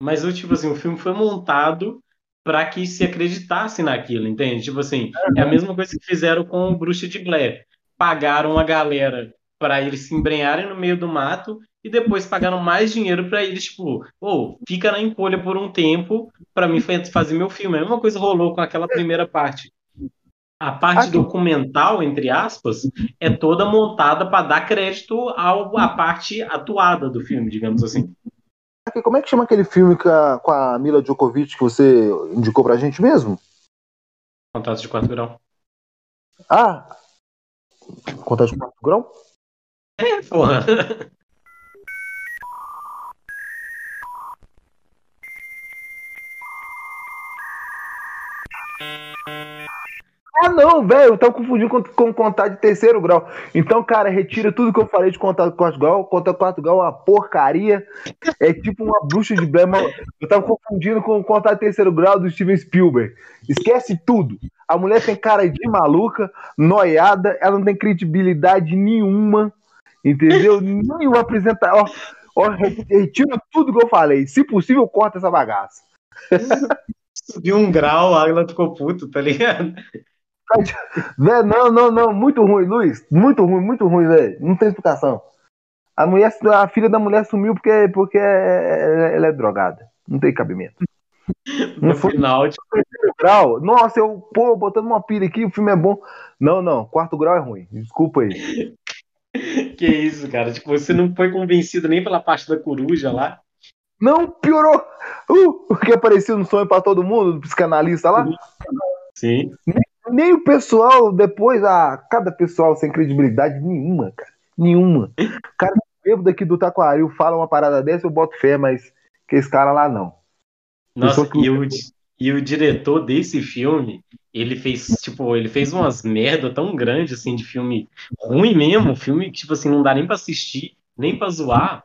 Mas tipo assim, o filme foi montado para que se acreditasse naquilo, entende? Tipo assim, é a mesma coisa que fizeram com o Bruxa de Blair. Pagaram a galera para eles se embrenharem no meio do mato e depois pagaram mais dinheiro para eles, tipo, ou oh, fica na encolha por um tempo para mim fazer meu filme. A mesma coisa rolou com aquela primeira parte. A parte Aqui. documental, entre aspas, é toda montada para dar crédito ao, à parte atuada do filme, digamos assim. Aqui, como é que chama aquele filme com a, com a Mila Djokovic que você indicou pra gente mesmo? Contatos de quarto grau. Ah! Contatos de quarto grau? É, porra. Ah, não, velho, eu tava confundindo com, com contato de terceiro grau. Então, cara, retira tudo que eu falei de contato de quarto grau. Contato de quarto grau é uma porcaria. É tipo uma bruxa de Blair. Eu tava confundindo com contato de terceiro grau do Steven Spielberg. Esquece tudo. A mulher tem cara de maluca, noiada, ela não tem credibilidade nenhuma. Entendeu? Nenhum apresentador. Ó, retira tudo que eu falei. Se possível, corta essa bagaça. Subiu um grau, a Águila ficou puto, tá ligado? Não, não, não, muito ruim, Luiz. Muito ruim, muito ruim, velho. Não tem explicação. A mulher, a filha da mulher sumiu porque, porque ela é drogada. Não tem cabimento. No não foi final, tipo... grau. Nossa, eu, pô, botando uma pilha aqui, o filme é bom. Não, não, quarto grau é ruim. Desculpa aí. Que isso, cara? Tipo, você não foi convencido nem pela parte da coruja lá? Não, piorou. Uh, o que apareceu no sonho para todo mundo, do psicanalista lá? Sim. Nem, nem, o pessoal, depois, a cada pessoal sem credibilidade nenhuma, cara. Nenhuma. O cara bêbado daqui do Taquaril fala uma parada dessa, eu boto fé, mas que esse cara lá não. Nossa, que... e o diretor desse filme, ele fez, tipo, ele fez umas merda tão grandes, assim, de filme ruim mesmo, filme que, tipo assim, não dá nem pra assistir, nem pra zoar.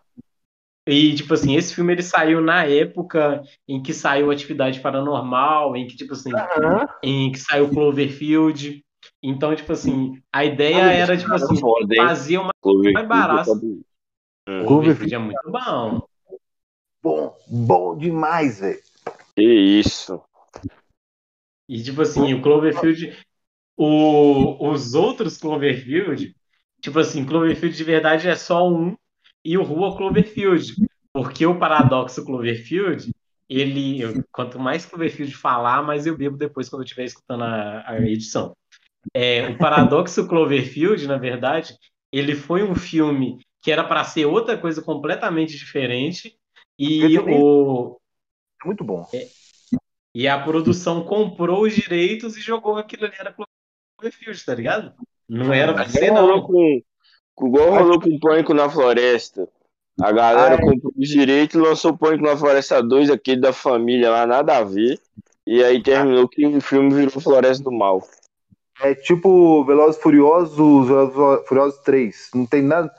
E, tipo assim, esse filme ele saiu na época em que saiu Atividade Paranormal, em que, tipo assim, uhum. em que saiu Cloverfield. Então, tipo assim, a ideia ah, era, tipo assim, fazer uma mais barata. Hum. Cloverfield é muito bom. Bom, bom demais, velho. Que isso. E, tipo assim, o Cloverfield, o, os outros Cloverfield, tipo assim, Cloverfield de verdade é só um e o Rua Cloverfield. Porque o paradoxo Cloverfield, ele. Quanto mais Cloverfield falar, mais eu bebo depois quando eu estiver escutando a, a edição. É, o paradoxo Cloverfield, na verdade, ele foi um filme que era para ser outra coisa completamente diferente. E o. É muito bom. É, e a produção comprou os direitos e jogou aquilo ali era Cloverfield, tá ligado? Não era pra ser, não. Com, Igual rolou com o Pânico na Floresta. A galera Ai. comprou os direitos e lançou o Pânico na Floresta 2, aquele da família lá, nada a ver. E aí terminou que o filme virou Floresta do Mal. É tipo Velozes Furiosos, Velozes Furiosos 3. Não tem nada.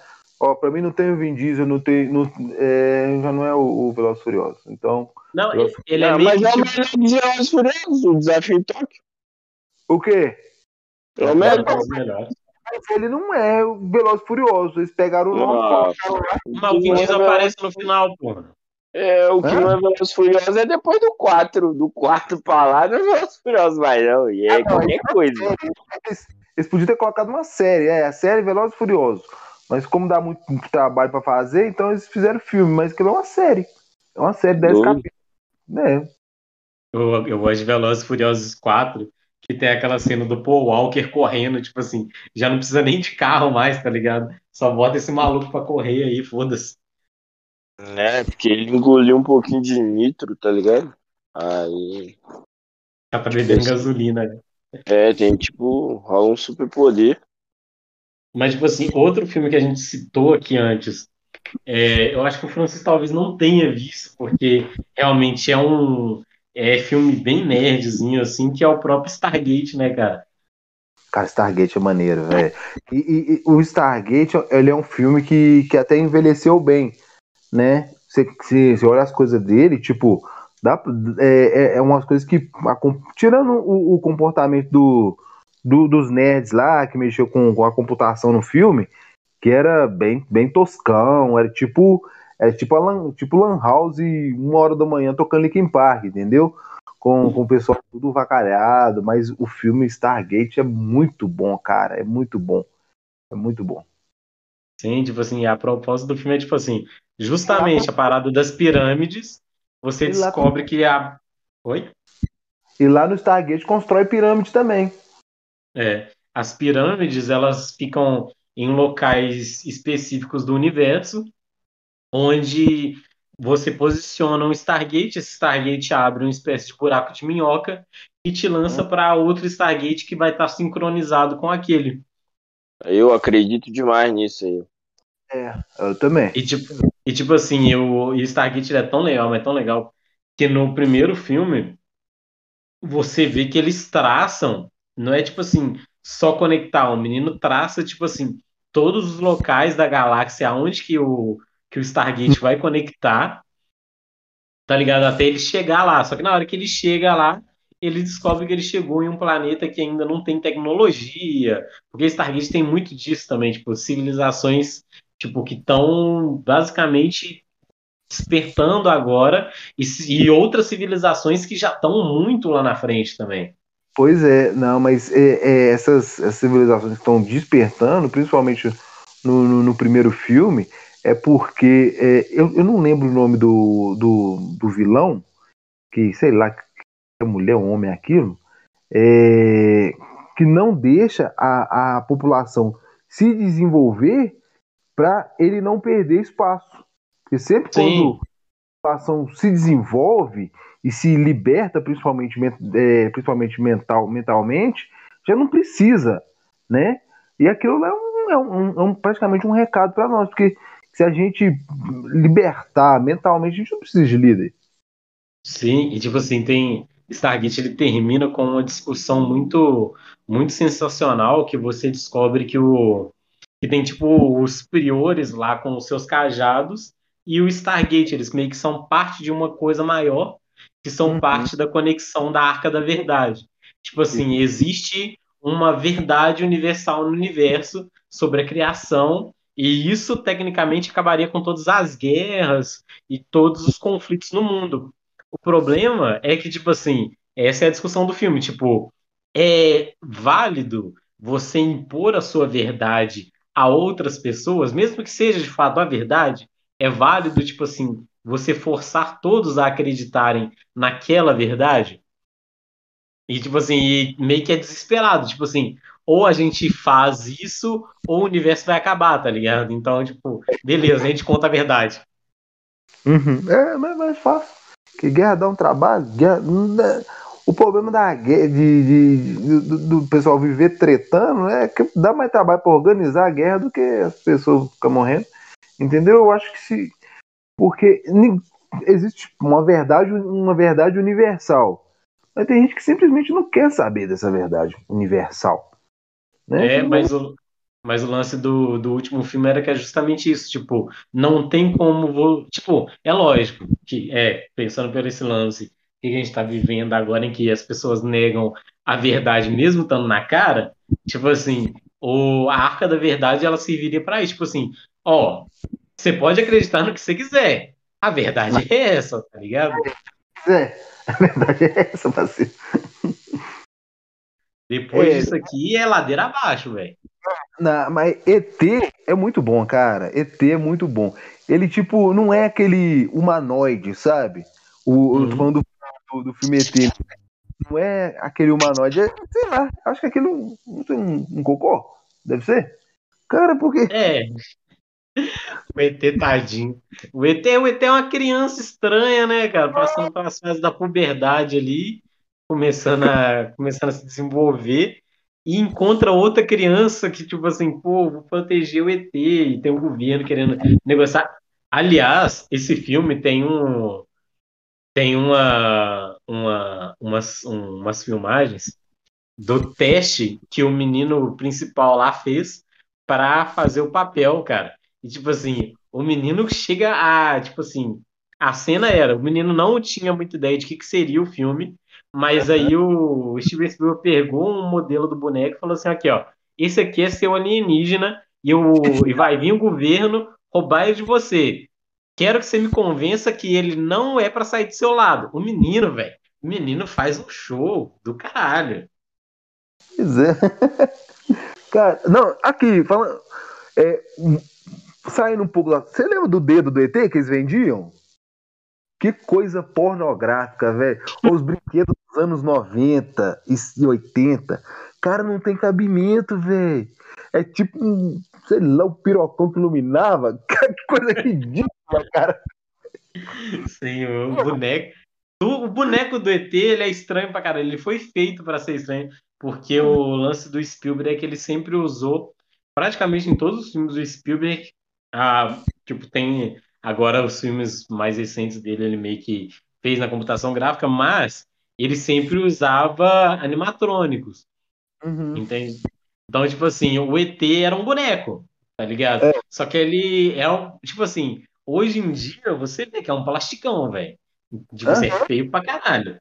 Ó, pra mim não tem o Vin Diesel, não tem. Não, é, já não é o, o Velozes Furiosos. Então. Não, Velozes... ele é, é meio Mas é o melhor dos Velozes Furiosos, o desafio em Tóquio. O quê? É o melhor. Ele não é o Veloz Furioso. Eles pegaram o nome. Mas o Vin Diesel aparece no final, porra. É, o que Hã? não é Velozes Furiosos é depois do 4. Do 4 pra lá não é Velozes Furiosos mais, não. E é ah, qualquer não, coisa. Eles, eles, podiam ter colocado uma série, é, a série Velozes Furiosos. Mas como dá muito trabalho pra fazer, então eles fizeram filme, mas que é uma série. É uma série 10 capítulos. É. Eu, eu gosto de Velozes Furiosos 4, que tem aquela cena do Paul Walker correndo, tipo assim, já não precisa nem de carro mais, tá ligado? Só bota esse maluco pra correr aí, foda-se. Né, porque ele engoliu um pouquinho de nitro, tá ligado? Aí. Tá pra beber tipo, gasolina. Né? É, tem tipo, rola um super poder. Mas, tipo assim, outro filme que a gente citou aqui antes, é, eu acho que o Francis talvez não tenha visto, porque realmente é um é filme bem nerdzinho, assim, que é o próprio Stargate, né, cara? Cara, Stargate é maneiro, velho. E, e, e, o Stargate, ele é um filme que, que até envelheceu bem né? Você, olha as coisas dele, tipo, dá, é, é, é umas coisas que. Tirando o, o comportamento do, do, dos nerds lá, que mexeu com, com, a computação no filme, que era bem, bem toscão, era tipo. É tipo, a lan, tipo Lan House, uma hora da manhã tocando Linkin Park, entendeu? Com, com o pessoal tudo vacalhado, mas o filme Stargate é muito bom, cara, é muito bom. É muito bom. Sim, tipo assim, a propósito do filme é tipo assim, justamente a parada das pirâmides, você descobre que a. Oi? E lá no Stargate constrói pirâmide também. É. As pirâmides, elas ficam em locais específicos do universo, onde você posiciona um Stargate, esse Stargate abre uma espécie de buraco de minhoca e te lança hum. para outro Stargate que vai estar sincronizado com aquele. Eu acredito demais nisso aí. É, eu também. E tipo, e, tipo assim, o, Stargate é tão legal, mas é tão legal, que no primeiro filme você vê que eles traçam, não é tipo assim, só conectar, o menino traça, tipo assim, todos os locais da galáxia aonde que o, que o Stargate vai conectar, tá ligado? Até ele chegar lá. Só que na hora que ele chega lá, ele descobre que ele chegou em um planeta que ainda não tem tecnologia, porque Stargate tem muito disso também, tipo, civilizações tipo que estão basicamente despertando agora e, e, outras civilizações que já estão muito lá na frente também. Pois é, não, mas é, é, essas, essas, civilizações que estão despertando, principalmente no, no, no, primeiro filme, é porque é, eu, eu não lembro o nome do, do, do vilão, que sei lá, é mulher homem aquilo, é, que não deixa a, a população se desenvolver para ele não perder espaço. Porque sempre Sim. quando população se desenvolve e se liberta, principalmente, é, principalmente mental, mentalmente, já não precisa, né? E aquilo é, um, é, um, é um praticamente um recado para nós, porque se a gente libertar mentalmente, a gente não precisa de líder. Sim, e tipo assim, tem Stargate ele termina com uma discussão muito muito sensacional que você descobre que o que tem tipo os superiores lá com os seus cajados e o Stargate, eles meio que são parte de uma coisa maior, que são uhum. parte da conexão da Arca da Verdade. Tipo assim, existe uma verdade universal no universo sobre a criação e isso tecnicamente acabaria com todas as guerras e todos os conflitos no mundo. O problema é que, tipo assim, essa é a discussão do filme. Tipo, é válido você impor a sua verdade a outras pessoas, mesmo que seja de fato a verdade, é válido, tipo assim, você forçar todos a acreditarem naquela verdade? E, tipo assim, meio que é desesperado, tipo assim, ou a gente faz isso, ou o universo vai acabar, tá ligado? Então, tipo, beleza, a gente conta a verdade. Uhum. É, mas, mas fácil. Que guerra dá um trabalho. Guerra, o problema da guerra, de, de, de do, do, pessoal viver tretando é que dá mais trabalho para organizar a guerra do que as pessoas ficam morrendo. Entendeu? Eu acho que se. Porque existe uma verdade, uma verdade universal. Mas tem gente que simplesmente não quer saber dessa verdade universal. Né? É, mas o, mas o lance do, do último filme era que é justamente isso, tipo, não tem como. Vou, tipo, é lógico que, é, pensando por esse lance, que a gente está vivendo agora, em que as pessoas negam a verdade mesmo estando na cara, tipo assim, o, a arca da verdade ela serviria para isso. Tipo assim, ó, você pode acreditar no que você quiser. A verdade é essa, tá ligado? É, a verdade é essa, parceiro. Depois é, disso aqui é ladeira abaixo, velho. Mas ET é muito bom, cara. ET é muito bom. Ele, tipo, não é aquele humanoide, sabe? O, uhum. Eu tô falando do, do, filme ET. Não é aquele humanoide, é, sei lá, acho que aquilo não tem um, um cocô. Deve ser? Cara, porque. É. O ET tadinho. O ET, o ET é uma criança estranha, né, cara? Passando pelas fases da puberdade ali, começando a, começando a se desenvolver, e encontra outra criança que, tipo assim, pô, vou proteger o ET, e tem um governo querendo negociar. Aliás, esse filme tem um. Tem uma, uma, umas, um, umas filmagens do teste que o menino principal lá fez para fazer o papel, cara. E tipo assim, o menino chega a, tipo assim, a cena era, o menino não tinha muita ideia de que, que seria o filme, mas aí o Steven Spielberg pegou um modelo do boneco e falou assim, aqui ó, esse aqui é seu alienígena e, o, e vai vir o governo roubar ele de você. Quero que você me convença que ele não é para sair do seu lado. O menino, velho, o menino faz um show do caralho. Pois é. Cara, não, aqui, falando. É, saindo um pouco lá. Você lembra do dedo do ET que eles vendiam? Que coisa pornográfica, velho. Os brinquedos dos anos 90 e 80. Cara, não tem cabimento, velho. É tipo um, sei lá, um pirocão que iluminava. Que coisa ridícula, cara. Sim, o boneco. O boneco do ET, ele é estranho pra caralho. Ele foi feito para ser estranho, porque o lance do Spielberg é que ele sempre usou, praticamente em todos os filmes do Spielberg, ah, tipo, tem agora os filmes mais recentes dele, ele meio que fez na computação gráfica, mas ele sempre usava animatrônicos. Uhum. Entende? Então, tipo assim, o ET era um boneco, tá ligado? É. Só que ele é um, tipo assim, hoje em dia você vê que é um plasticão, velho. De você uhum. é feio pra caralho.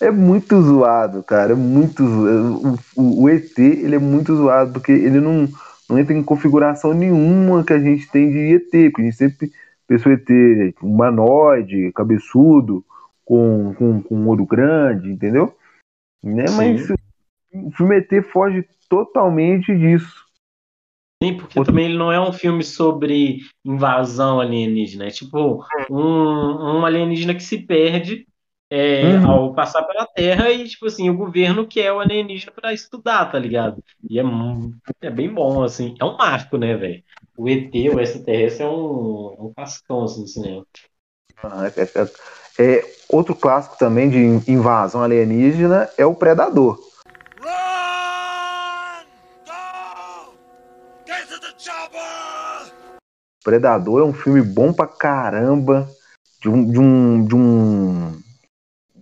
É, é muito zoado, cara. É muito zoado. O, o, o ET, ele é muito zoado, porque ele não não entra em configuração nenhuma que a gente tem de ET, porque a gente sempre pensou ET humanoide, cabeçudo, com, com, com um olho grande, entendeu? Né? Mas o filme ET foge totalmente disso. Sim, porque Outro... também ele não é um filme sobre invasão alienígena, é tipo um, um alienígena que se perde é, uhum. ao passar pela Terra e, tipo assim, o governo quer o alienígena para estudar, tá ligado? E é, é bem bom, assim. É um marco, né, velho? O ET, o extraterrestre, é um, é um cascão, assim, no cinema. Ah, é, é, é, outro clássico também de invasão alienígena é o Predador. Predador é um filme bom pra caramba. De um, de um, de um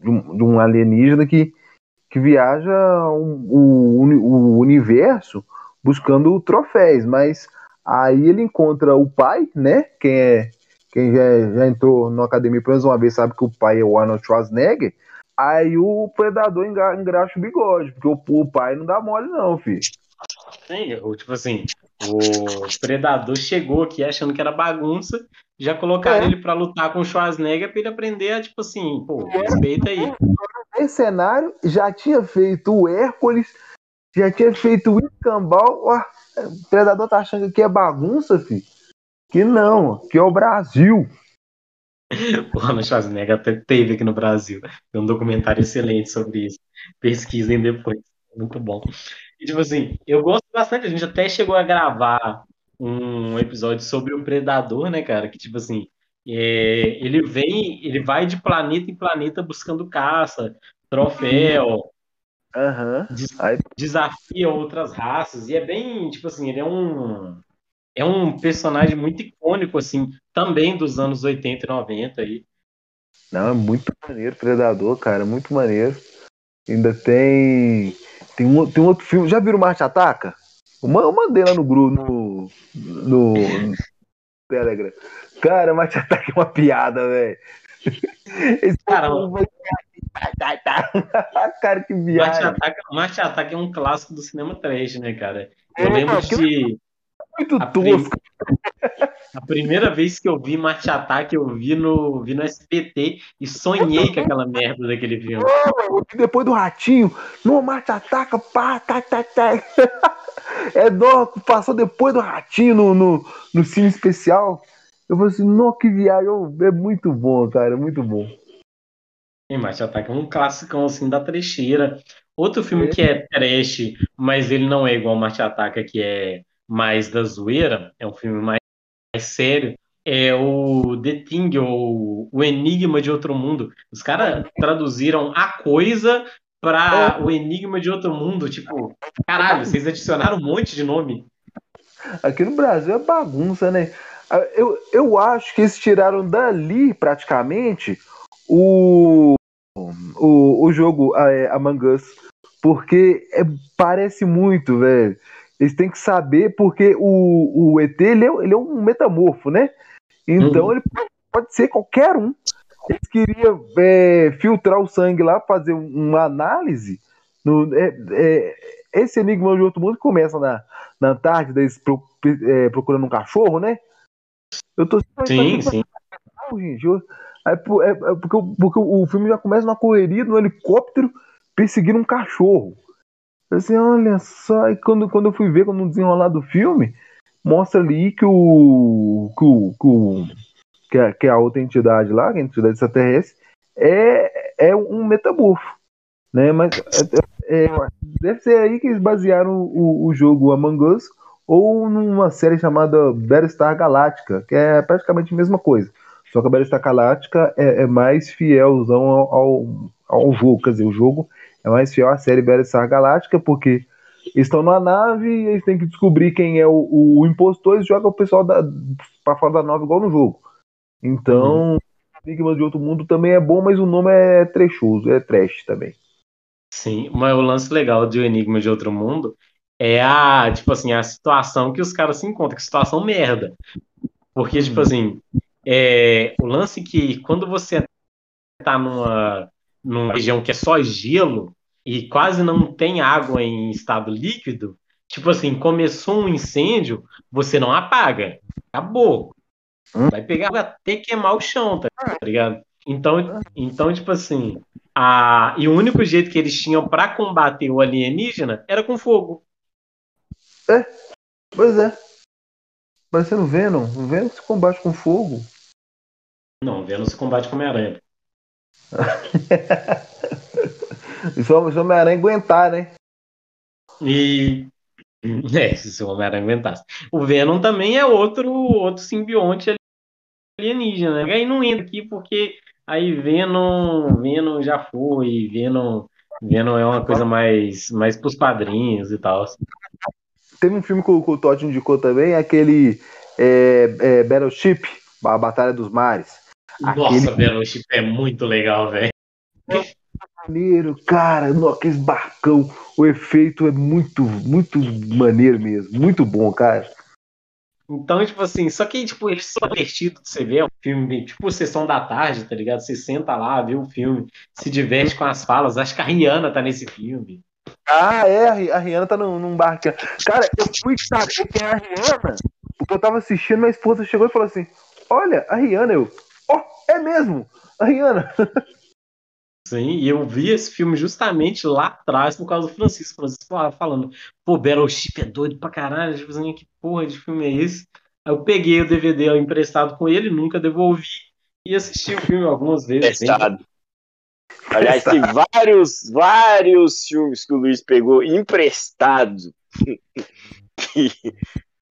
de um, um alienígena que, que viaja o, o, o universo buscando troféus, mas aí ele encontra o pai, né? Quem é quem já, já entrou na academia pelo menos uma vez sabe que o pai é o Arnold Schwarzenegger. Aí o predador engraxa o bigode, porque o, o pai não dá mole, não, filho. Sim, tipo assim, o predador chegou aqui achando que era bagunça já colocaram é. ele para lutar com o Schwarzenegger para ele aprender a, tipo assim, pô, respeita aí. Esse cenário já tinha feito o Hércules, já tinha feito o Icambal. O Predador tá achando que é bagunça, filho? Que não, que é o Brasil. O Arnold Schwarzenegger até teve aqui no Brasil. Tem um documentário excelente sobre isso. Pesquisem depois. Muito bom. E, tipo assim, eu gosto bastante. A gente até chegou a gravar um episódio sobre o Predador, né, cara? Que tipo assim, é, ele vem, ele vai de planeta em planeta buscando caça, troféu, uhum. des, desafia outras raças e é bem, tipo assim, ele é um é um personagem muito icônico assim, também dos anos 80 e 90 aí. Não, é muito maneiro, Predador, cara, muito maneiro. Ainda tem tem um, tem um outro filme, já viram Marte Ataca? Eu mandei lá no grupo, no, no, no Telegram. Cara, mas ataque é uma piada, velho. Esse cara, que viagem. Marte Ataque, é um clássico do cinema trash, né, cara? Eu é, lembro de. Muito a tosco. Prim... A primeira vez que eu vi Marte Ataque, eu vi no, vi no SBT e sonhei com aquela merda daquele filme. depois do ratinho, no Marte Ataca, pá, tá, tá, tá. É dó, passou depois do ratinho no, no, no cine especial. Eu falei assim, não, que viagem, é muito bom, cara, muito bom. E Marte Ataque é um clássico assim da trecheira. Outro filme é. que é trash, mas ele não é igual Marte Ataca, que é mais da zoeira, é um filme mais, mais sério, é o The Thing, ou O Enigma de Outro Mundo. Os caras traduziram a coisa para é. o Enigma de Outro Mundo. Tipo, caralho, vocês adicionaram um monte de nome. Aqui no Brasil é bagunça, né? Eu, eu acho que eles tiraram dali, praticamente, o, o, o jogo é, Among Us. Porque é, parece muito, velho. Eles têm que saber, porque o, o ET ele é, ele é um metamorfo, né? Então uhum. ele pode ser qualquer um. Eles queriam é, filtrar o sangue lá, fazer uma análise. No, é, é, esse enigma de outro mundo começa na, na Antártida, eles pro, é, procurando um cachorro, né? Eu tô sim, sim. Gente, eu, é, é, porque, porque o filme já começa na correria no helicóptero perseguindo um cachorro. Assim, olha só, e quando, quando eu fui ver, quando desenrolar do filme, mostra ali que o. que, o, que, o, que, a, que a outra entidade lá, que a entidade extraterrestre, é, é um metamorfo. Né? Mas é, é, deve ser aí que eles basearam o, o jogo Among Us ou numa série chamada Battlestar Galactica, que é praticamente a mesma coisa. Só que a Battlestar Galactica é, é mais fielzão ao, ao, ao jogo, quer dizer, o jogo é mais fiel à série Battlestar Galáctica, porque estão numa nave e eles têm que descobrir quem é o, o impostor e joga o pessoal da, pra fora da nave igual no jogo. Então, uhum. Enigma de Outro Mundo também é bom, mas o nome é trechoso, é trash também. Sim, mas o lance legal de O Enigma de Outro Mundo é a, tipo assim, a situação que os caras se encontram, que situação merda. Porque, tipo uhum. assim, é, o lance que quando você tá numa numa região que é só gelo e quase não tem água em estado líquido, tipo assim, começou um incêndio, você não apaga. Acabou. Hum? Vai pegar até queimar o chão, tá, ligado? Então, então, tipo assim, a... e o único jeito que eles tinham para combater o alienígena era com fogo. É, pois é. Parecendo Venom. O Venom se combate com fogo. Não, o Venom se combate com Homem-Aranha. E se o Homem-Aranha aguentar, né? E. É, se o Homem-Aranha aguentasse. O Venom também é outro, outro simbionte alienígena, né? Aí não entra aqui porque aí Venom, Venom já foi, Venom, Venom é uma coisa mais, mais pros padrinhos e tal. Teve um filme que o, Todd indicou também, aquele é, é, Battleship, a Batalha dos Mares. Nossa, Aquele... Battleship é muito legal, velho. Maneiro, cara, aquele barcão, o efeito é muito, muito maneiro mesmo, muito bom, cara. Então, tipo assim, só que, tipo, eles são divertidos de você ver, é um filme, tipo, sessão da tarde, tá ligado? Você senta lá, vê o filme, se diverte com as falas, acho que a Rihanna tá nesse filme. Ah, é, a Rihanna tá num, num barco. Cara, eu fui saber quem é a Rihanna, porque eu tava assistindo, minha esposa chegou e falou assim, olha, a Rihanna, eu, é mesmo! A Rihanna! Sim, e eu vi esse filme justamente lá atrás por causa do Francisco. Francisco falando, pô, Battleship é doido pra caralho. Tipo assim, que porra de filme é esse? Aí eu peguei o DVD emprestado com ele, nunca devolvi e assisti o filme algumas vezes. Emprestado. Aliás, tem vários, vários filmes que o Luiz pegou emprestado que,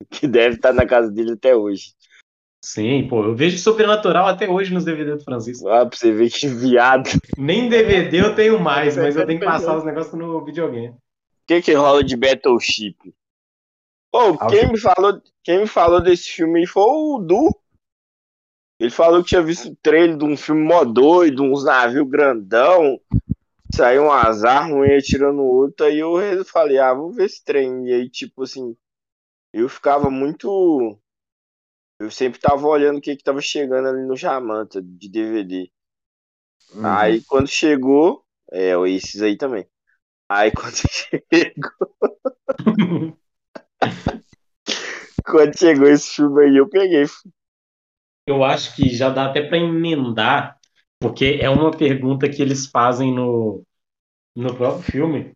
que deve estar na casa dele até hoje. Sim, pô, eu vejo Sobrenatural até hoje nos DVD do Francisco. Ah, pra você ver que viado. Nem DVD eu tenho mais, mas eu tenho que passar os negócios no videogame. O que que rola de Battleship? Pô, quem me falou, quem me falou desse filme foi o Du. Ele falou que tinha visto o trailer de um filme mó doido, uns navios grandão, saiu umas armas, um ia tirando o outro, aí eu falei, ah, vou ver esse trem. E aí, tipo assim, eu ficava muito eu sempre tava olhando o que que tava chegando ali no Jamanta de DVD. Uhum. Aí quando chegou, é, esses aí também. Aí quando chegou. quando chegou esse filme aí, eu peguei. Eu acho que já dá até para emendar, porque é uma pergunta que eles fazem no, no próprio filme.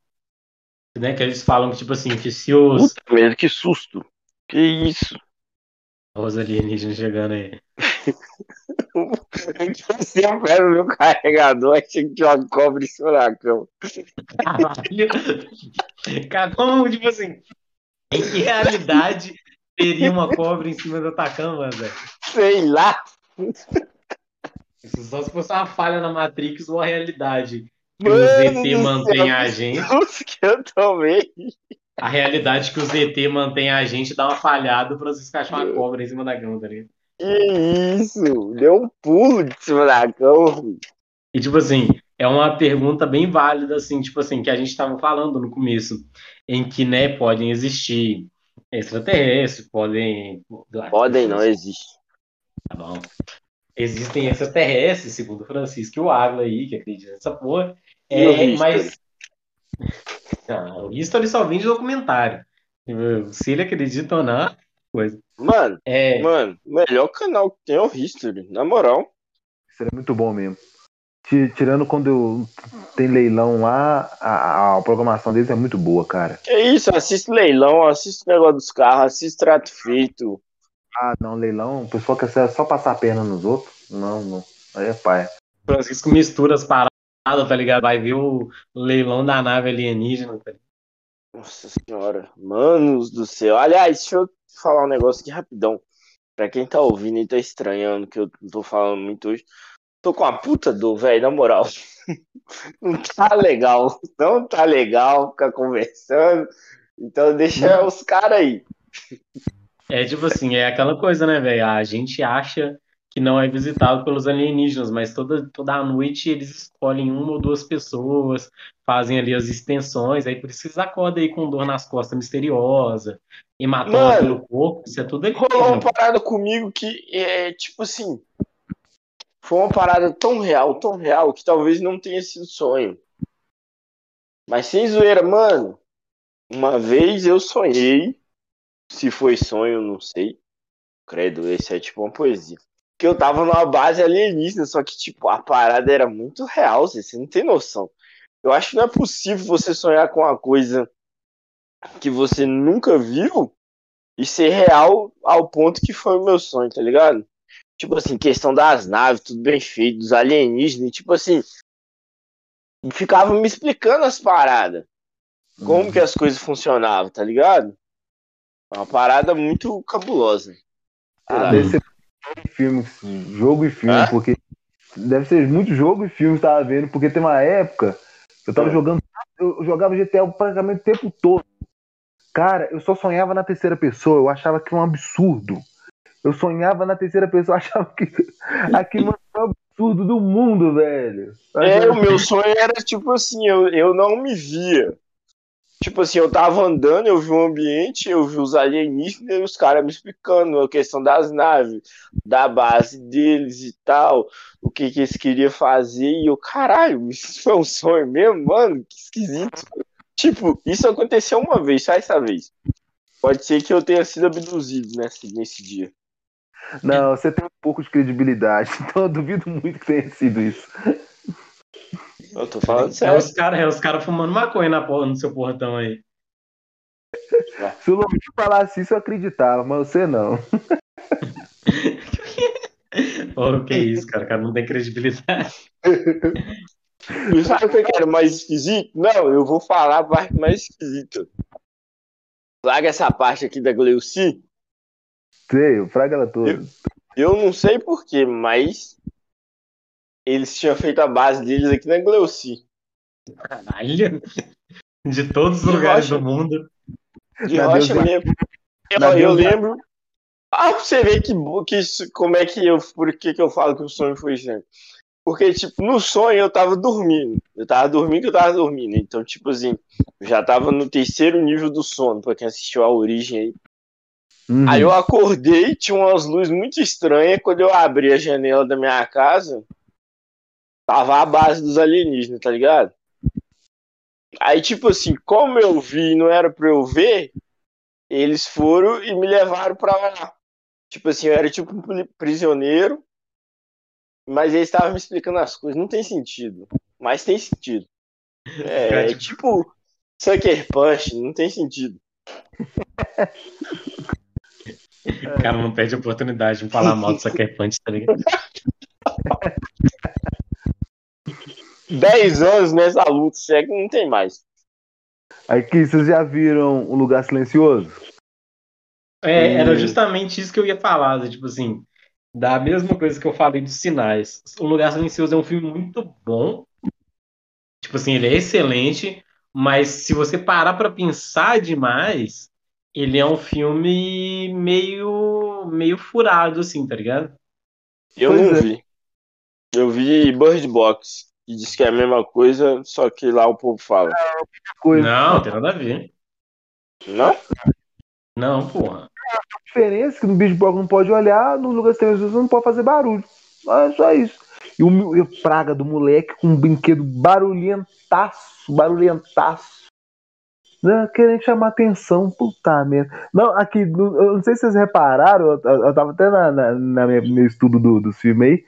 Né, que eles falam que, tipo assim, que se os. Puta merda, que susto! Que isso? Os alienígenas chegando aí. Você pega o meu carregador, achei que tinha uma cobra em cima da. Caralho! Cara, como, tipo assim, em que realidade teria uma cobra em cima da tua cama, velho? Sei lá! Só se fosse uma falha na Matrix ou a realidade que Mano o ZT mantém a gente. Que eu tomei. A realidade que o ZT mantém a gente dá uma falhada pra vocês achar uma cobra em cima da cama, tá ligado? Que isso? Deu um pulo de cima da cama. E tipo assim, é uma pergunta bem válida, assim, tipo assim, que a gente estava falando no começo, em que, né, podem existir extraterrestres, podem. Podem, não existe. Tá bom. Existem extraterrestres, segundo o Francisco e o Águila aí, que acredita nessa porra. É, mas. Ah, o History só vem de documentário. Se ele acredita ou não, coisa. Mano, é... mano, melhor canal que tem é o History, na moral. Isso é muito bom mesmo. Tirando quando tem leilão lá, a, a, programação deles é muito boa, cara. Que isso, assiste leilão, assiste o negócio dos carros, assiste trato feito. Ah, não, leilão, o pessoal quer só passar a perna nos outros. Não, não. Aí é pai. Francisco mistura as paradas, tá ligado? Vai ver o leilão da nave alienígena, tá Nossa senhora, manos do céu. Aliás, deixa eu falar um negócio aqui rapidão. Pra quem tá ouvindo e tá estranhando que eu não tô falando muito hoje. Tô com a puta do velho, na moral. não tá legal. Não tá legal ficar conversando. Então deixa os caras aí. É tipo assim, é aquela coisa, né, velho? A gente acha que não é visitado pelos alienígenas, mas toda, toda noite eles escolhem uma ou duas pessoas, fazem ali as extensões, aí por isso eles acordam aí com dor nas costas misteriosa, hematoma pelo corpo, isso é tudo ali. Rolou uma parada comigo que é tipo assim. Foi uma parada tão real, tão real, que talvez não tenha sido sonho. Mas sem zoeira, mano. Uma vez eu sonhei. Se foi sonho, não sei. Credo, esse é tipo uma poesia que eu tava numa base alienígena, só que, tipo, a parada era muito real, você não tem noção. Eu acho que não é possível você sonhar com uma coisa que você nunca viu e ser real ao ponto que foi o meu sonho, tá ligado? Tipo assim, questão das naves, tudo bem feito, dos alienígenas, tipo assim, ficava me explicando as paradas. Como uhum. que as coisas funcionavam, tá ligado? Uma parada muito cabulosa. Ah, deve ser filme, jogo e filme, ah? porque deve ser muito jogo e filme que tava vendo, porque tem uma época eu tava é. jogando, eu jogava GTA praticamente o tempo todo. Cara, eu só sonhava na terceira pessoa, eu achava que era um absurdo. Eu sonhava na terceira pessoa, achava que aquilo era um absurdo do mundo, velho. É, o meu sonho era tipo assim, eu, eu não me via. Tipo assim, eu tava andando, eu vi o ambiente, eu vi os alienígenas e os caras me explicando a questão das naves, da base deles e tal, o que, que eles queriam fazer. E eu, caralho, isso foi um sonho mesmo, mano? Que esquisito. Tipo, isso aconteceu uma vez, só essa vez. Pode ser que eu tenha sido abduzido nesse, nesse dia. Não, você tem um pouco de credibilidade, então eu duvido muito que tenha sido isso. Eu tô falando sério. É os caras é os cara fumando maconha na porra, no seu portão aí. Se o Lomicho falasse isso, eu acreditava, mas você não. oh, que isso, cara? O cara não tem credibilidade. Sabe o que era mais esquisito? Não, eu vou falar a parte mais esquisita. Larga essa parte aqui da Gleuci. Sei, fraga ela toda. Eu, eu não sei porquê, mas eles tinham feito a base deles aqui na Gleuci. Caralho! De todos os de lugares rocha. do mundo. De na rocha Deus mesmo. Eu, eu lembro. Ah, você vê que, que como é que eu. Por que, que eu falo que o sonho foi assim? Porque, tipo, no sonho eu tava dormindo. Eu tava dormindo que eu tava dormindo. Então, tipo assim, eu já tava no terceiro nível do sono, pra quem assistiu a origem aí. Uhum. Aí eu acordei, tinha umas luzes muito estranhas. Quando eu abri a janela da minha casa, tava a base dos alienígenas, tá ligado? Aí, tipo assim, como eu vi e não era pra eu ver, eles foram e me levaram pra lá. Tipo assim, eu era tipo um prisioneiro, mas eles estavam me explicando as coisas. Não tem sentido, mas tem sentido. É, é tipo Sucker Punch, não tem sentido. O cara não perde a oportunidade de falar mal do Sucker Punch, tá ligado? 10 anos nessa luta, se é que não tem mais. Aqui, vocês já viram o Lugar Silencioso? É, era justamente isso que eu ia falar, tipo assim, da mesma coisa que eu falei dos sinais. O Lugar Silencioso é um filme muito bom, tipo assim, ele é excelente, mas se você parar para pensar demais, ele é um filme meio meio furado, assim, tá ligado? Eu pois não é. vi. Eu vi Bird Box e diz que é a mesma coisa, só que lá o povo fala. Não, tem nada a ver. Não? Não, porra. A diferença é que no beatbox não pode olhar, no lugar silencioso não pode fazer barulho. É só isso. E o, e o praga do moleque com um brinquedo barulhentaço, barulhentaço. Né, querendo chamar atenção, puta merda. Não, aqui, eu não sei se vocês repararam, eu, eu tava até na, na, na minha, meu estudo do, do filme aí,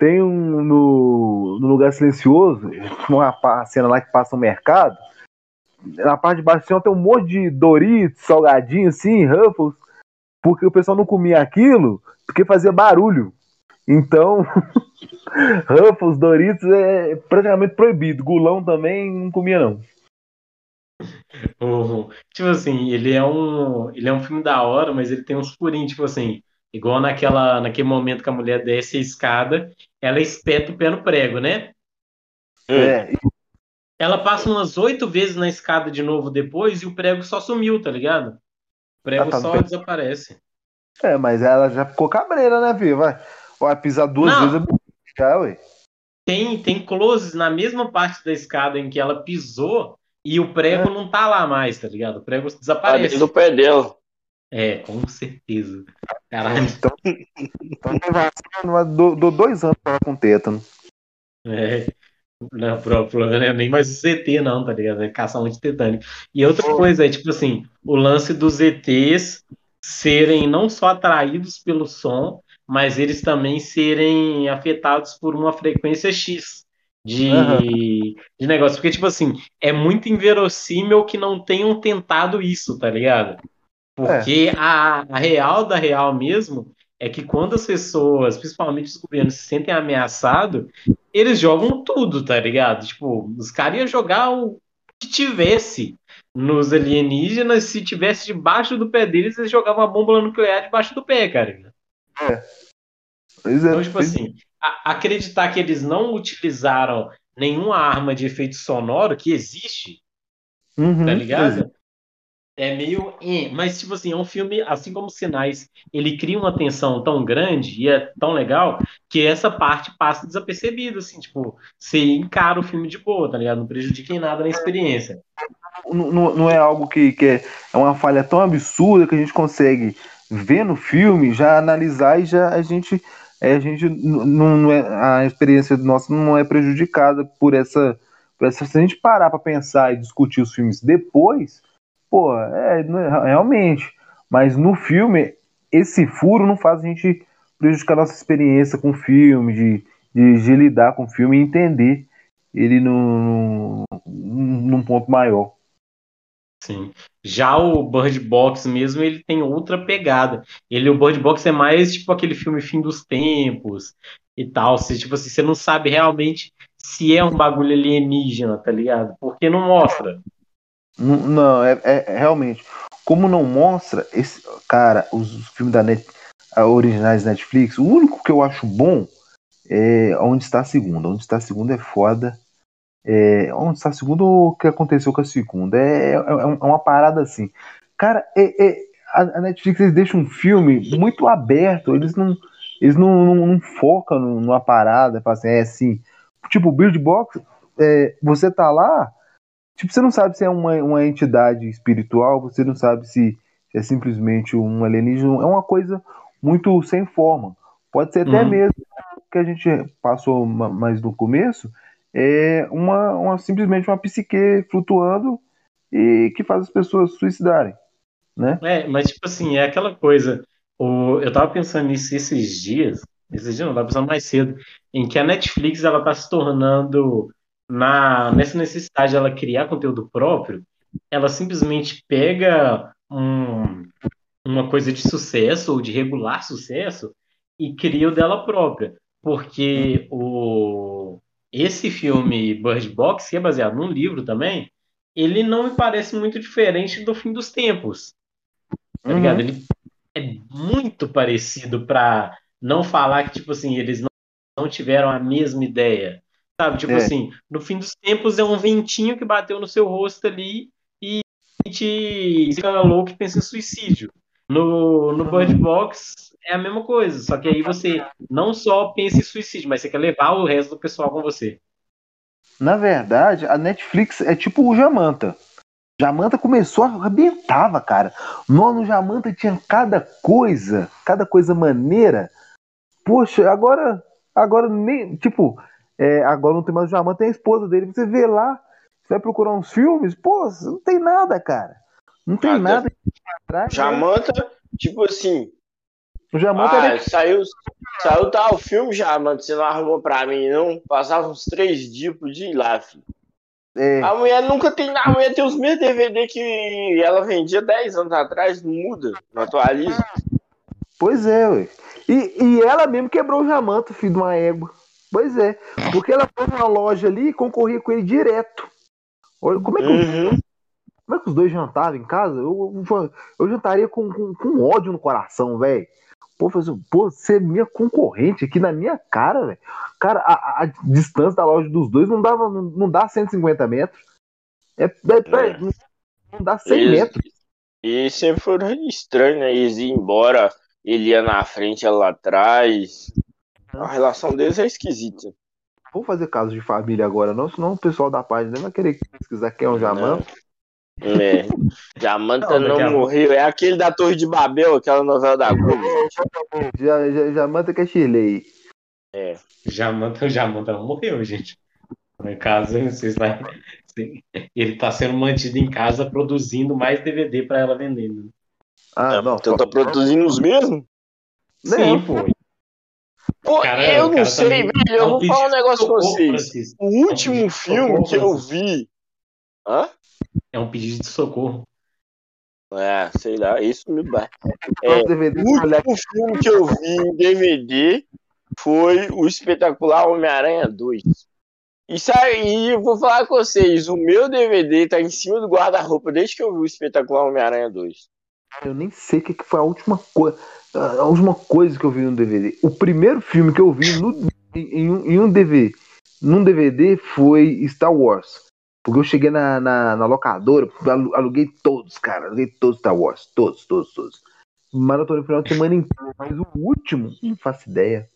tem um no, no Lugar Silencioso, uma cena lá que passa no mercado. Na parte de baixo tem um monte de Doritos, salgadinho assim, Ruffles, porque o pessoal não comia aquilo porque fazia barulho. Então, Ruffles, Doritos é praticamente proibido. Gulão também não comia não. tipo assim, ele é um, ele é um filme da hora, mas ele tem uns furinhos, tipo assim, Igual naquela, naquele momento que a mulher desce a escada, ela espeta o pé no prego, né? É. Ela passa umas oito vezes na escada de novo depois e o prego só sumiu, tá ligado? O prego ah, tá só desaparece. É, mas ela já ficou cabreira, né, Viu? Vai, vai pisar duas Não. vezes já, ué. Tem, tem closes na mesma parte da escada em que ela pisou e o prego é. não tá lá mais, tá ligado? O prego desaparece. Tá do pé dela. É, com certeza. Caralho. Então, então dou, dou dois anos pra ela com tétano. É. Não, o problema é nem mais o ZT, não, tá ligado? É caçar um tetânico. E outra coisa é, tipo assim, o lance dos ETs serem não só atraídos pelo som, mas eles também serem afetados por uma frequência X de, uhum. de negócio. Porque, tipo assim, é muito inverossímil que não tenham tentado isso, tá ligado? Porque é. a, a real da real mesmo é que quando as pessoas, principalmente os governos, se sentem ameaçados, eles jogam tudo, tá ligado? Tipo, os caras iam jogar o que tivesse nos alienígenas, se tivesse debaixo do pé deles, eles jogavam a bomba nuclear debaixo do pé, cara. É. Pois é. Então, tipo assim, acreditar que eles não utilizaram nenhuma arma de efeito sonoro que existe, uhum, tá ligado? É meio. Mas, tipo assim, é um filme, assim como Sinais, ele cria uma tensão tão grande e é tão legal que essa parte passa desapercebida, assim, tipo, você encara o filme de boa, tá ligado? Não prejudica em nada na experiência. Não, não é algo que, que é, é uma falha tão absurda que a gente consegue ver no filme, já analisar e já a gente. É, a gente não, não é, a experiência nossa não é prejudicada por essa, por essa. Se a gente parar para pensar e discutir os filmes depois, Pô, é, é, realmente. Mas no filme, esse furo não faz a gente prejudicar nossa experiência com o filme, de, de, de lidar com o filme e entender ele num, num ponto maior. Sim. Já o Bird Box mesmo, ele tem outra pegada. Ele, o Bird Box é mais tipo aquele filme Fim dos Tempos e tal. Se, tipo assim, você não sabe realmente se é um bagulho alienígena, tá ligado? Porque não mostra. Não, é, é, realmente. Como não mostra, esse cara, os filmes da Net, originais Netflix, o único que eu acho bom é Onde Está a Segunda. Onde Está a Segunda é foda. É, onde está a segunda o que aconteceu com a segunda? É, é, é uma parada assim. Cara, é, é, a, Netflix eles deixam um filme muito aberto, eles não, eles não, não, não focam numa parada, assim, é assim. Tipo, Build Box, é, você tá lá, Tipo, você não sabe se é uma, uma entidade espiritual, você não sabe se é simplesmente um alienígena. É uma coisa muito sem forma. Pode ser até uhum. mesmo que a gente passou mais no começo é uma, uma simplesmente uma psique flutuando e que faz as pessoas suicidarem, né? É, mas tipo assim, é aquela coisa. O, eu tava pensando nisso esses dias, esses dias não, tava pensando mais cedo, em que a Netflix ela tá se tornando na nessa necessidade de ela criar conteúdo próprio, ela simplesmente pega um, uma coisa de sucesso ou de regular sucesso e cria o dela própria. Porque o, esse filme Bird Box, que é baseado num livro também, ele não me parece muito diferente do Fim dos Tempos. Tá ligado? Uhum. Ele é muito parecido para não falar que, tipo assim, eles não, não tiveram a mesma ideia. Sabe? Tipo é. assim, no fim dos tempos é um ventinho que bateu no seu rosto ali e te fica louco e pensa em suicídio. No, no Bird Box é a mesma coisa, só que aí você não só pensa em suicídio, mas você quer levar o resto do pessoal com você. Na verdade, a Netflix é tipo o Jamanta. Jamanta começou a arrebentava, cara. No, no Jamanta tinha cada coisa, cada coisa maneira. Poxa, agora, agora nem, tipo, é, agora não tem mais o Jamanta, tem a esposa dele. Você vê lá, você vai procurar uns filmes, pô, não tem nada, cara. Não tem nada. Atrás, Jamanta, né? tipo assim. O Jamanta ah, era... saiu, saiu tal filme, Jamanta, você não arrumou pra mim, não? Passava uns três dias pro dia ir lá, filho. É. A mulher nunca tem. A mulher tem os mesmos DVD que ela vendia 10 anos atrás, não muda, não atualiza. Pois é, ué. E, e ela mesmo quebrou o Jamanta, filho de uma égua. Pois é. Porque ela foi numa loja ali e concorria com ele direto. Olha, como é que uhum. Como é que os dois jantavam em casa? Eu, eu, eu jantaria com, com, com, ódio no coração, velho. Pô, assim, pô, você é minha concorrente aqui na minha cara, velho. Cara, a, a, distância da loja dos dois não, dava, não, não dá 150 metros. É, é, é. Não dá 100 eles, metros. E sempre foram estranho, né? Eles iam embora, ele ia na frente, ela atrás. A relação deles é esquisita. Vou fazer caso de família agora, não, senão o pessoal da página vai querer pesquisar quem é o Jamão. É. Jamanta não, não morreu. É aquele da Torre de Babel, aquela novela da Globo. Já, já, Jamanta que é Chile. É. Jamanta, Jamanta não morreu, gente. No caso, vocês vai... ele tá sendo mantido em casa produzindo mais DVD para ela vendendo. Ah, não. Então tá produzindo os mesmos? Sim, pô. Pô, cara, eu não sei, velho. Eu vou falar um negócio pra vocês. O último filme que eu vi. Hã? É um pedido de socorro. É, sei lá, isso me dá. É, o último filme que eu vi em DVD foi o espetacular Homem-Aranha 2. Isso aí, eu vou falar com vocês, o meu DVD tá em cima do guarda-roupa desde que eu vi o espetacular Homem-Aranha 2. Eu nem sei o que foi a última coisa. A última coisa que eu vi no DVD. O primeiro filme que eu vi no, em, em, um DVD, num DVD foi Star Wars. Porque eu cheguei na, na, na, locadora, aluguei todos, cara. Aluguei todos Star Wars. Todos, todos, todos. Maratona no final de semana inteiro. Mas o último, não faço ideia.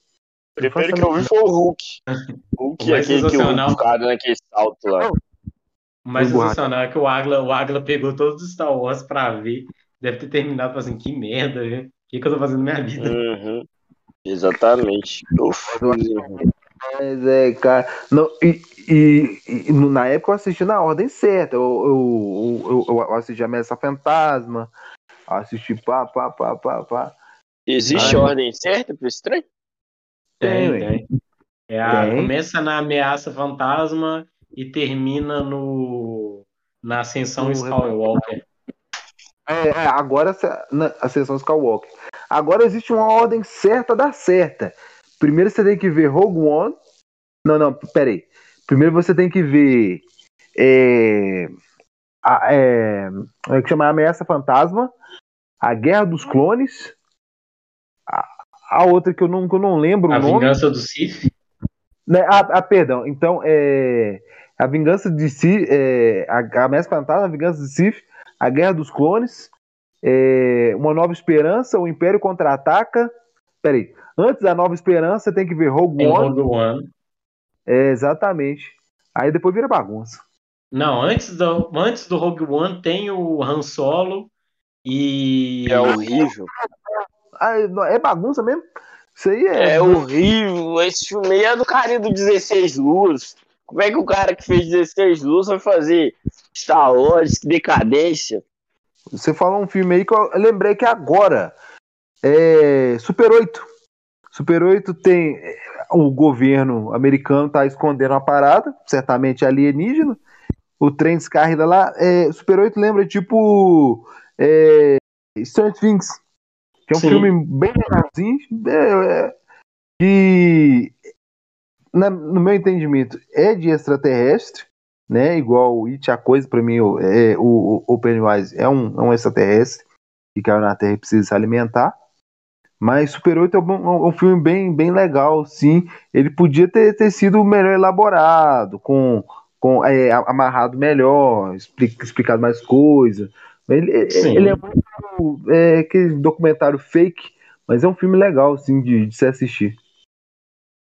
O primeiro que eu vi foi o Hulk. O Hulk é aquele que o cara naquele salto lá. O mais sensacional é que o Agla, o Agla pegou todos os Star Wars pra ver. Deve ter terminado assim, que merda, viu? O que, que eu tô fazendo na minha vida? Uhum. Exatamente. Mas é, cara. Não, e, e, e, na época eu assisti na ordem certa. Eu, eu, eu, eu assisti Ameaça Fantasma, assisti pá, pá, pá, pá, pá. Existe Ai, ordem certa pro estranho? Tem, tem. É a, tem. Começa na Ameaça Fantasma e termina no na Ascensão no Skywalker. É, é, agora na Ascensão Skywalker. Agora existe uma ordem certa da certa. Primeiro você tem que ver Rogue One. Não, não, peraí. Primeiro você tem que ver. É, a, é, é que chama Ameaça Fantasma, A Guerra dos Clones, a, a outra que eu não, que eu não lembro a o nome. A Vingança do Sith. Né, a, a, perdão, então é. A Vingança de Sith, é, a, Ameaça Fantasma, A Vingança de Sith, A Guerra dos Clones, é, Uma Nova Esperança, O Império Contra-Ataca. Peraí, antes da Nova Esperança tem que ver Rogue One. Rogue One. É, exatamente. Aí depois vira bagunça. Não, antes do, antes do Rogue One tem o Han Solo e. É horrível. Ah, é bagunça mesmo. Isso aí é. É horrível. Esse filme aí é do cara do 16 Luas. Como é que o cara que fez 16 Luas vai fazer Star Wars? Que decadência. Você falou um filme aí que eu lembrei que agora é Super 8. Super 8 tem. O governo americano tá escondendo uma parada, certamente alienígena. O trem descarrega lá. É, Super 8 lembra tipo. É, Stranger Things. Que é um Sim. filme bem legalzinho. É, é, que, na, no meu entendimento, é de extraterrestre. Né, igual o It, a coisa, para mim, é, o, o Pennywise é um, é um extraterrestre que caiu na Terra e precisa se alimentar. Mas Super 8 é um, é um, filme bem, bem legal, sim. Ele podia ter, ter sido melhor elaborado, com, com é, amarrado melhor, explicado mais coisas. Ele, ele é muito é, aquele documentário fake, mas é um filme legal, assim, de, de se assistir.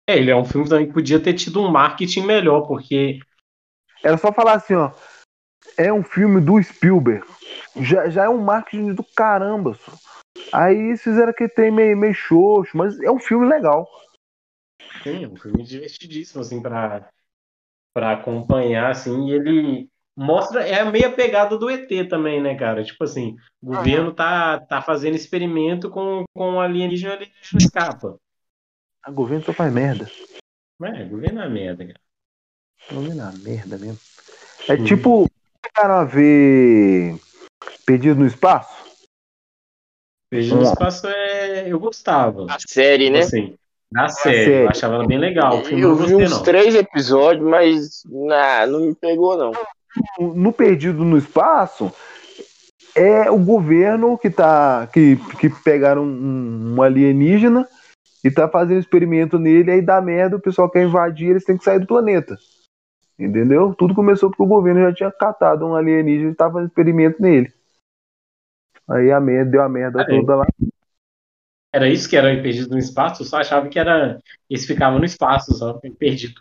É, ele é um filme também que podia ter tido um marketing melhor, porque. Era só falar assim, ó. É um filme do Spielberg. Já, já é um marketing do caramba. Só. Aí fizeram que tem meio, meio xoxo, mas é um filme legal. Sim, é um filme divertidíssimo, assim, pra, pra acompanhar, assim, e ele mostra, é a meia pegada do ET também, né, cara? Tipo assim, o governo tá, tá fazendo experimento com, com alienígena, alienígena escapa. A governo só faz merda. É, governo é merda, cara. Governo é merda mesmo. É hum. tipo, chegaram a ver Perdido no Espaço? Perdido no Espaço é. Eu gostava. A série, né? Assim, na série, série, eu achava ela bem legal. eu vi uns não. três episódios, mas nah, não me pegou, não no Perdido no Espaço, é o governo que tá. que, que pegaram um, um alienígena e tá fazendo experimento nele, aí dá merda, o pessoal quer invadir, eles têm que sair do planeta. Entendeu? Tudo começou porque o governo já tinha catado um alienígena e tava fazendo experimento nele. Aí a merda deu a merda toda lá. Era isso que era perdido no espaço? Eu só achava que era. Eles ficavam no espaço, só perdido.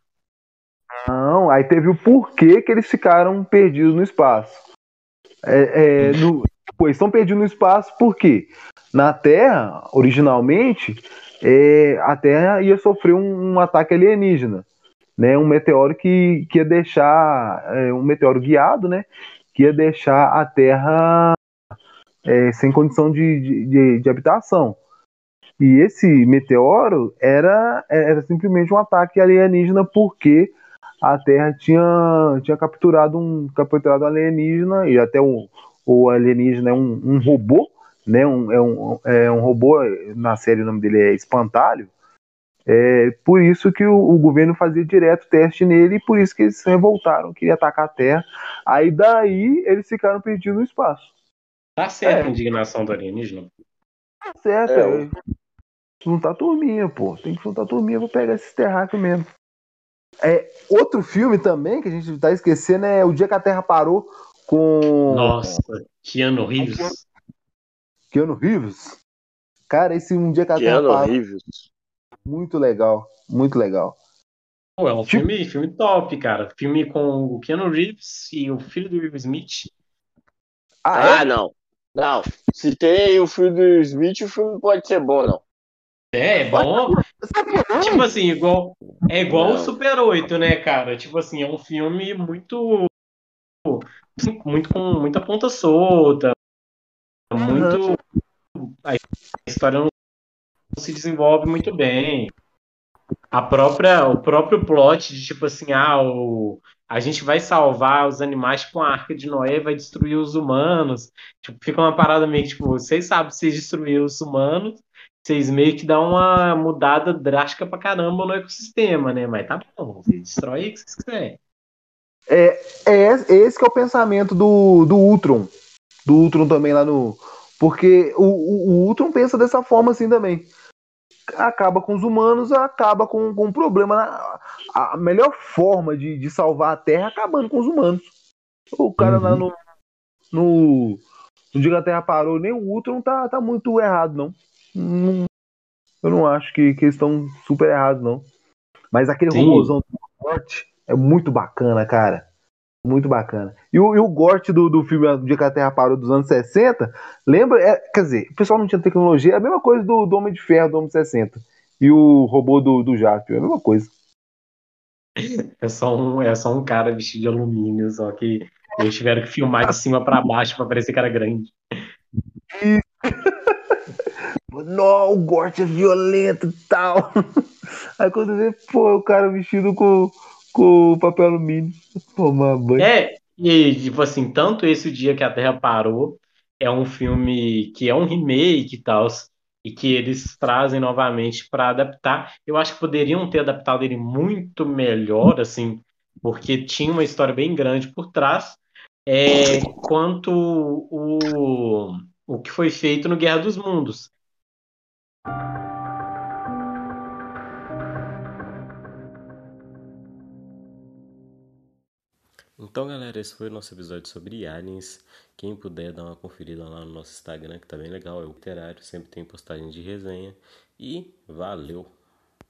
Não, aí teve o porquê que eles ficaram perdidos no espaço. É, é, no, pô, estão perdidos no espaço porque na Terra, originalmente, é, a Terra ia sofrer um, um, ataque alienígena, né? Um meteoro que, que ia deixar é, um meteoro guiado, né? Que ia deixar a Terra é, sem condição de, de, de, habitação. E esse meteoro era, era simplesmente um ataque alienígena porque a Terra tinha, tinha capturado um capturado alienígena e até o, o alienígena é um, um robô, né? Um, é, um, é um robô, na série o nome dele é Espantalho. É por isso que o, o, governo fazia direto teste nele e por isso que eles se revoltaram, queriam atacar a Terra. Aí daí eles ficaram perdidos no espaço. Tá certo é. a indignação do alienígena? Tá certo, é. é. Juntar turminha, pô. Tem que juntar turminha pra pegar esses terráqueos mesmo. É, outro filme também que a gente tá esquecendo é O Dia que a Terra Parou com. Nossa, Keanu Reeves. Keanu Reeves? Cara, esse Um Dia que a Keanu Terra Parou. Reeves. Muito legal, muito legal. Pô, é um tipo... filme, filme top, cara. Filme com o Keanu Reeves e o filho do Will Smith. Ah, é? ah não. Não. Se tem o filho do Smith, o filme pode ser bom, não. É, é bom. tipo assim, igual, é igual o Super 8, né, cara? Tipo assim, é um filme muito. Muito com muita ponta solta. Muito. A história não se desenvolve muito bem. A própria, o próprio plot de tipo assim, ah, o, a gente vai salvar os animais com a arca de Noé vai destruir os humanos. Tipo, fica uma parada meio tipo, vocês sabem se destruir os humanos, vocês meio que dão uma mudada drástica pra caramba no ecossistema, né? Mas tá bom, vocês destrói o que vocês quiserem. É, é esse que é o pensamento do, do Ultron. Do Ultron também lá no. Porque o, o, o Ultron pensa dessa forma assim também. Acaba com os humanos, acaba com, com um problema. A melhor forma de, de salvar a Terra é acabando com os humanos. O cara uhum. lá no, no. No dia que a Terra parou, nem o Ultron tá, tá muito errado, não não, eu não acho que, que eles estão super errados, não. Mas aquele robôzão do Gort é muito bacana, cara. Muito bacana. E o, e o Gort do, do filme Do Dia que a Terra Parou dos anos 60, lembra? É, quer dizer, o pessoal não tinha tecnologia, é a mesma coisa do, do Homem de Ferro do Homem 60. e o robô do, do Jaspion. É a mesma coisa. É só um, é só um cara vestido de alumínio, só que eles tiveram que filmar de cima para baixo para parecer que era grande. Não, o Gort é violento e tal. Aí quando vê, pô, o cara vestido com, com papel alumínio. Tomar banho. É, e tipo assim, tanto esse Dia que a Terra Parou é um filme que é um remake e tal, e que eles trazem novamente para adaptar. Eu acho que poderiam ter adaptado ele muito melhor, assim, porque tinha uma história bem grande por trás, é, quanto o, o que foi feito no Guerra dos Mundos. Então, galera, esse foi o nosso episódio sobre aliens. Quem puder dar uma conferida lá no nosso Instagram, que tá bem legal, é o literário, sempre tem postagem de resenha. E valeu!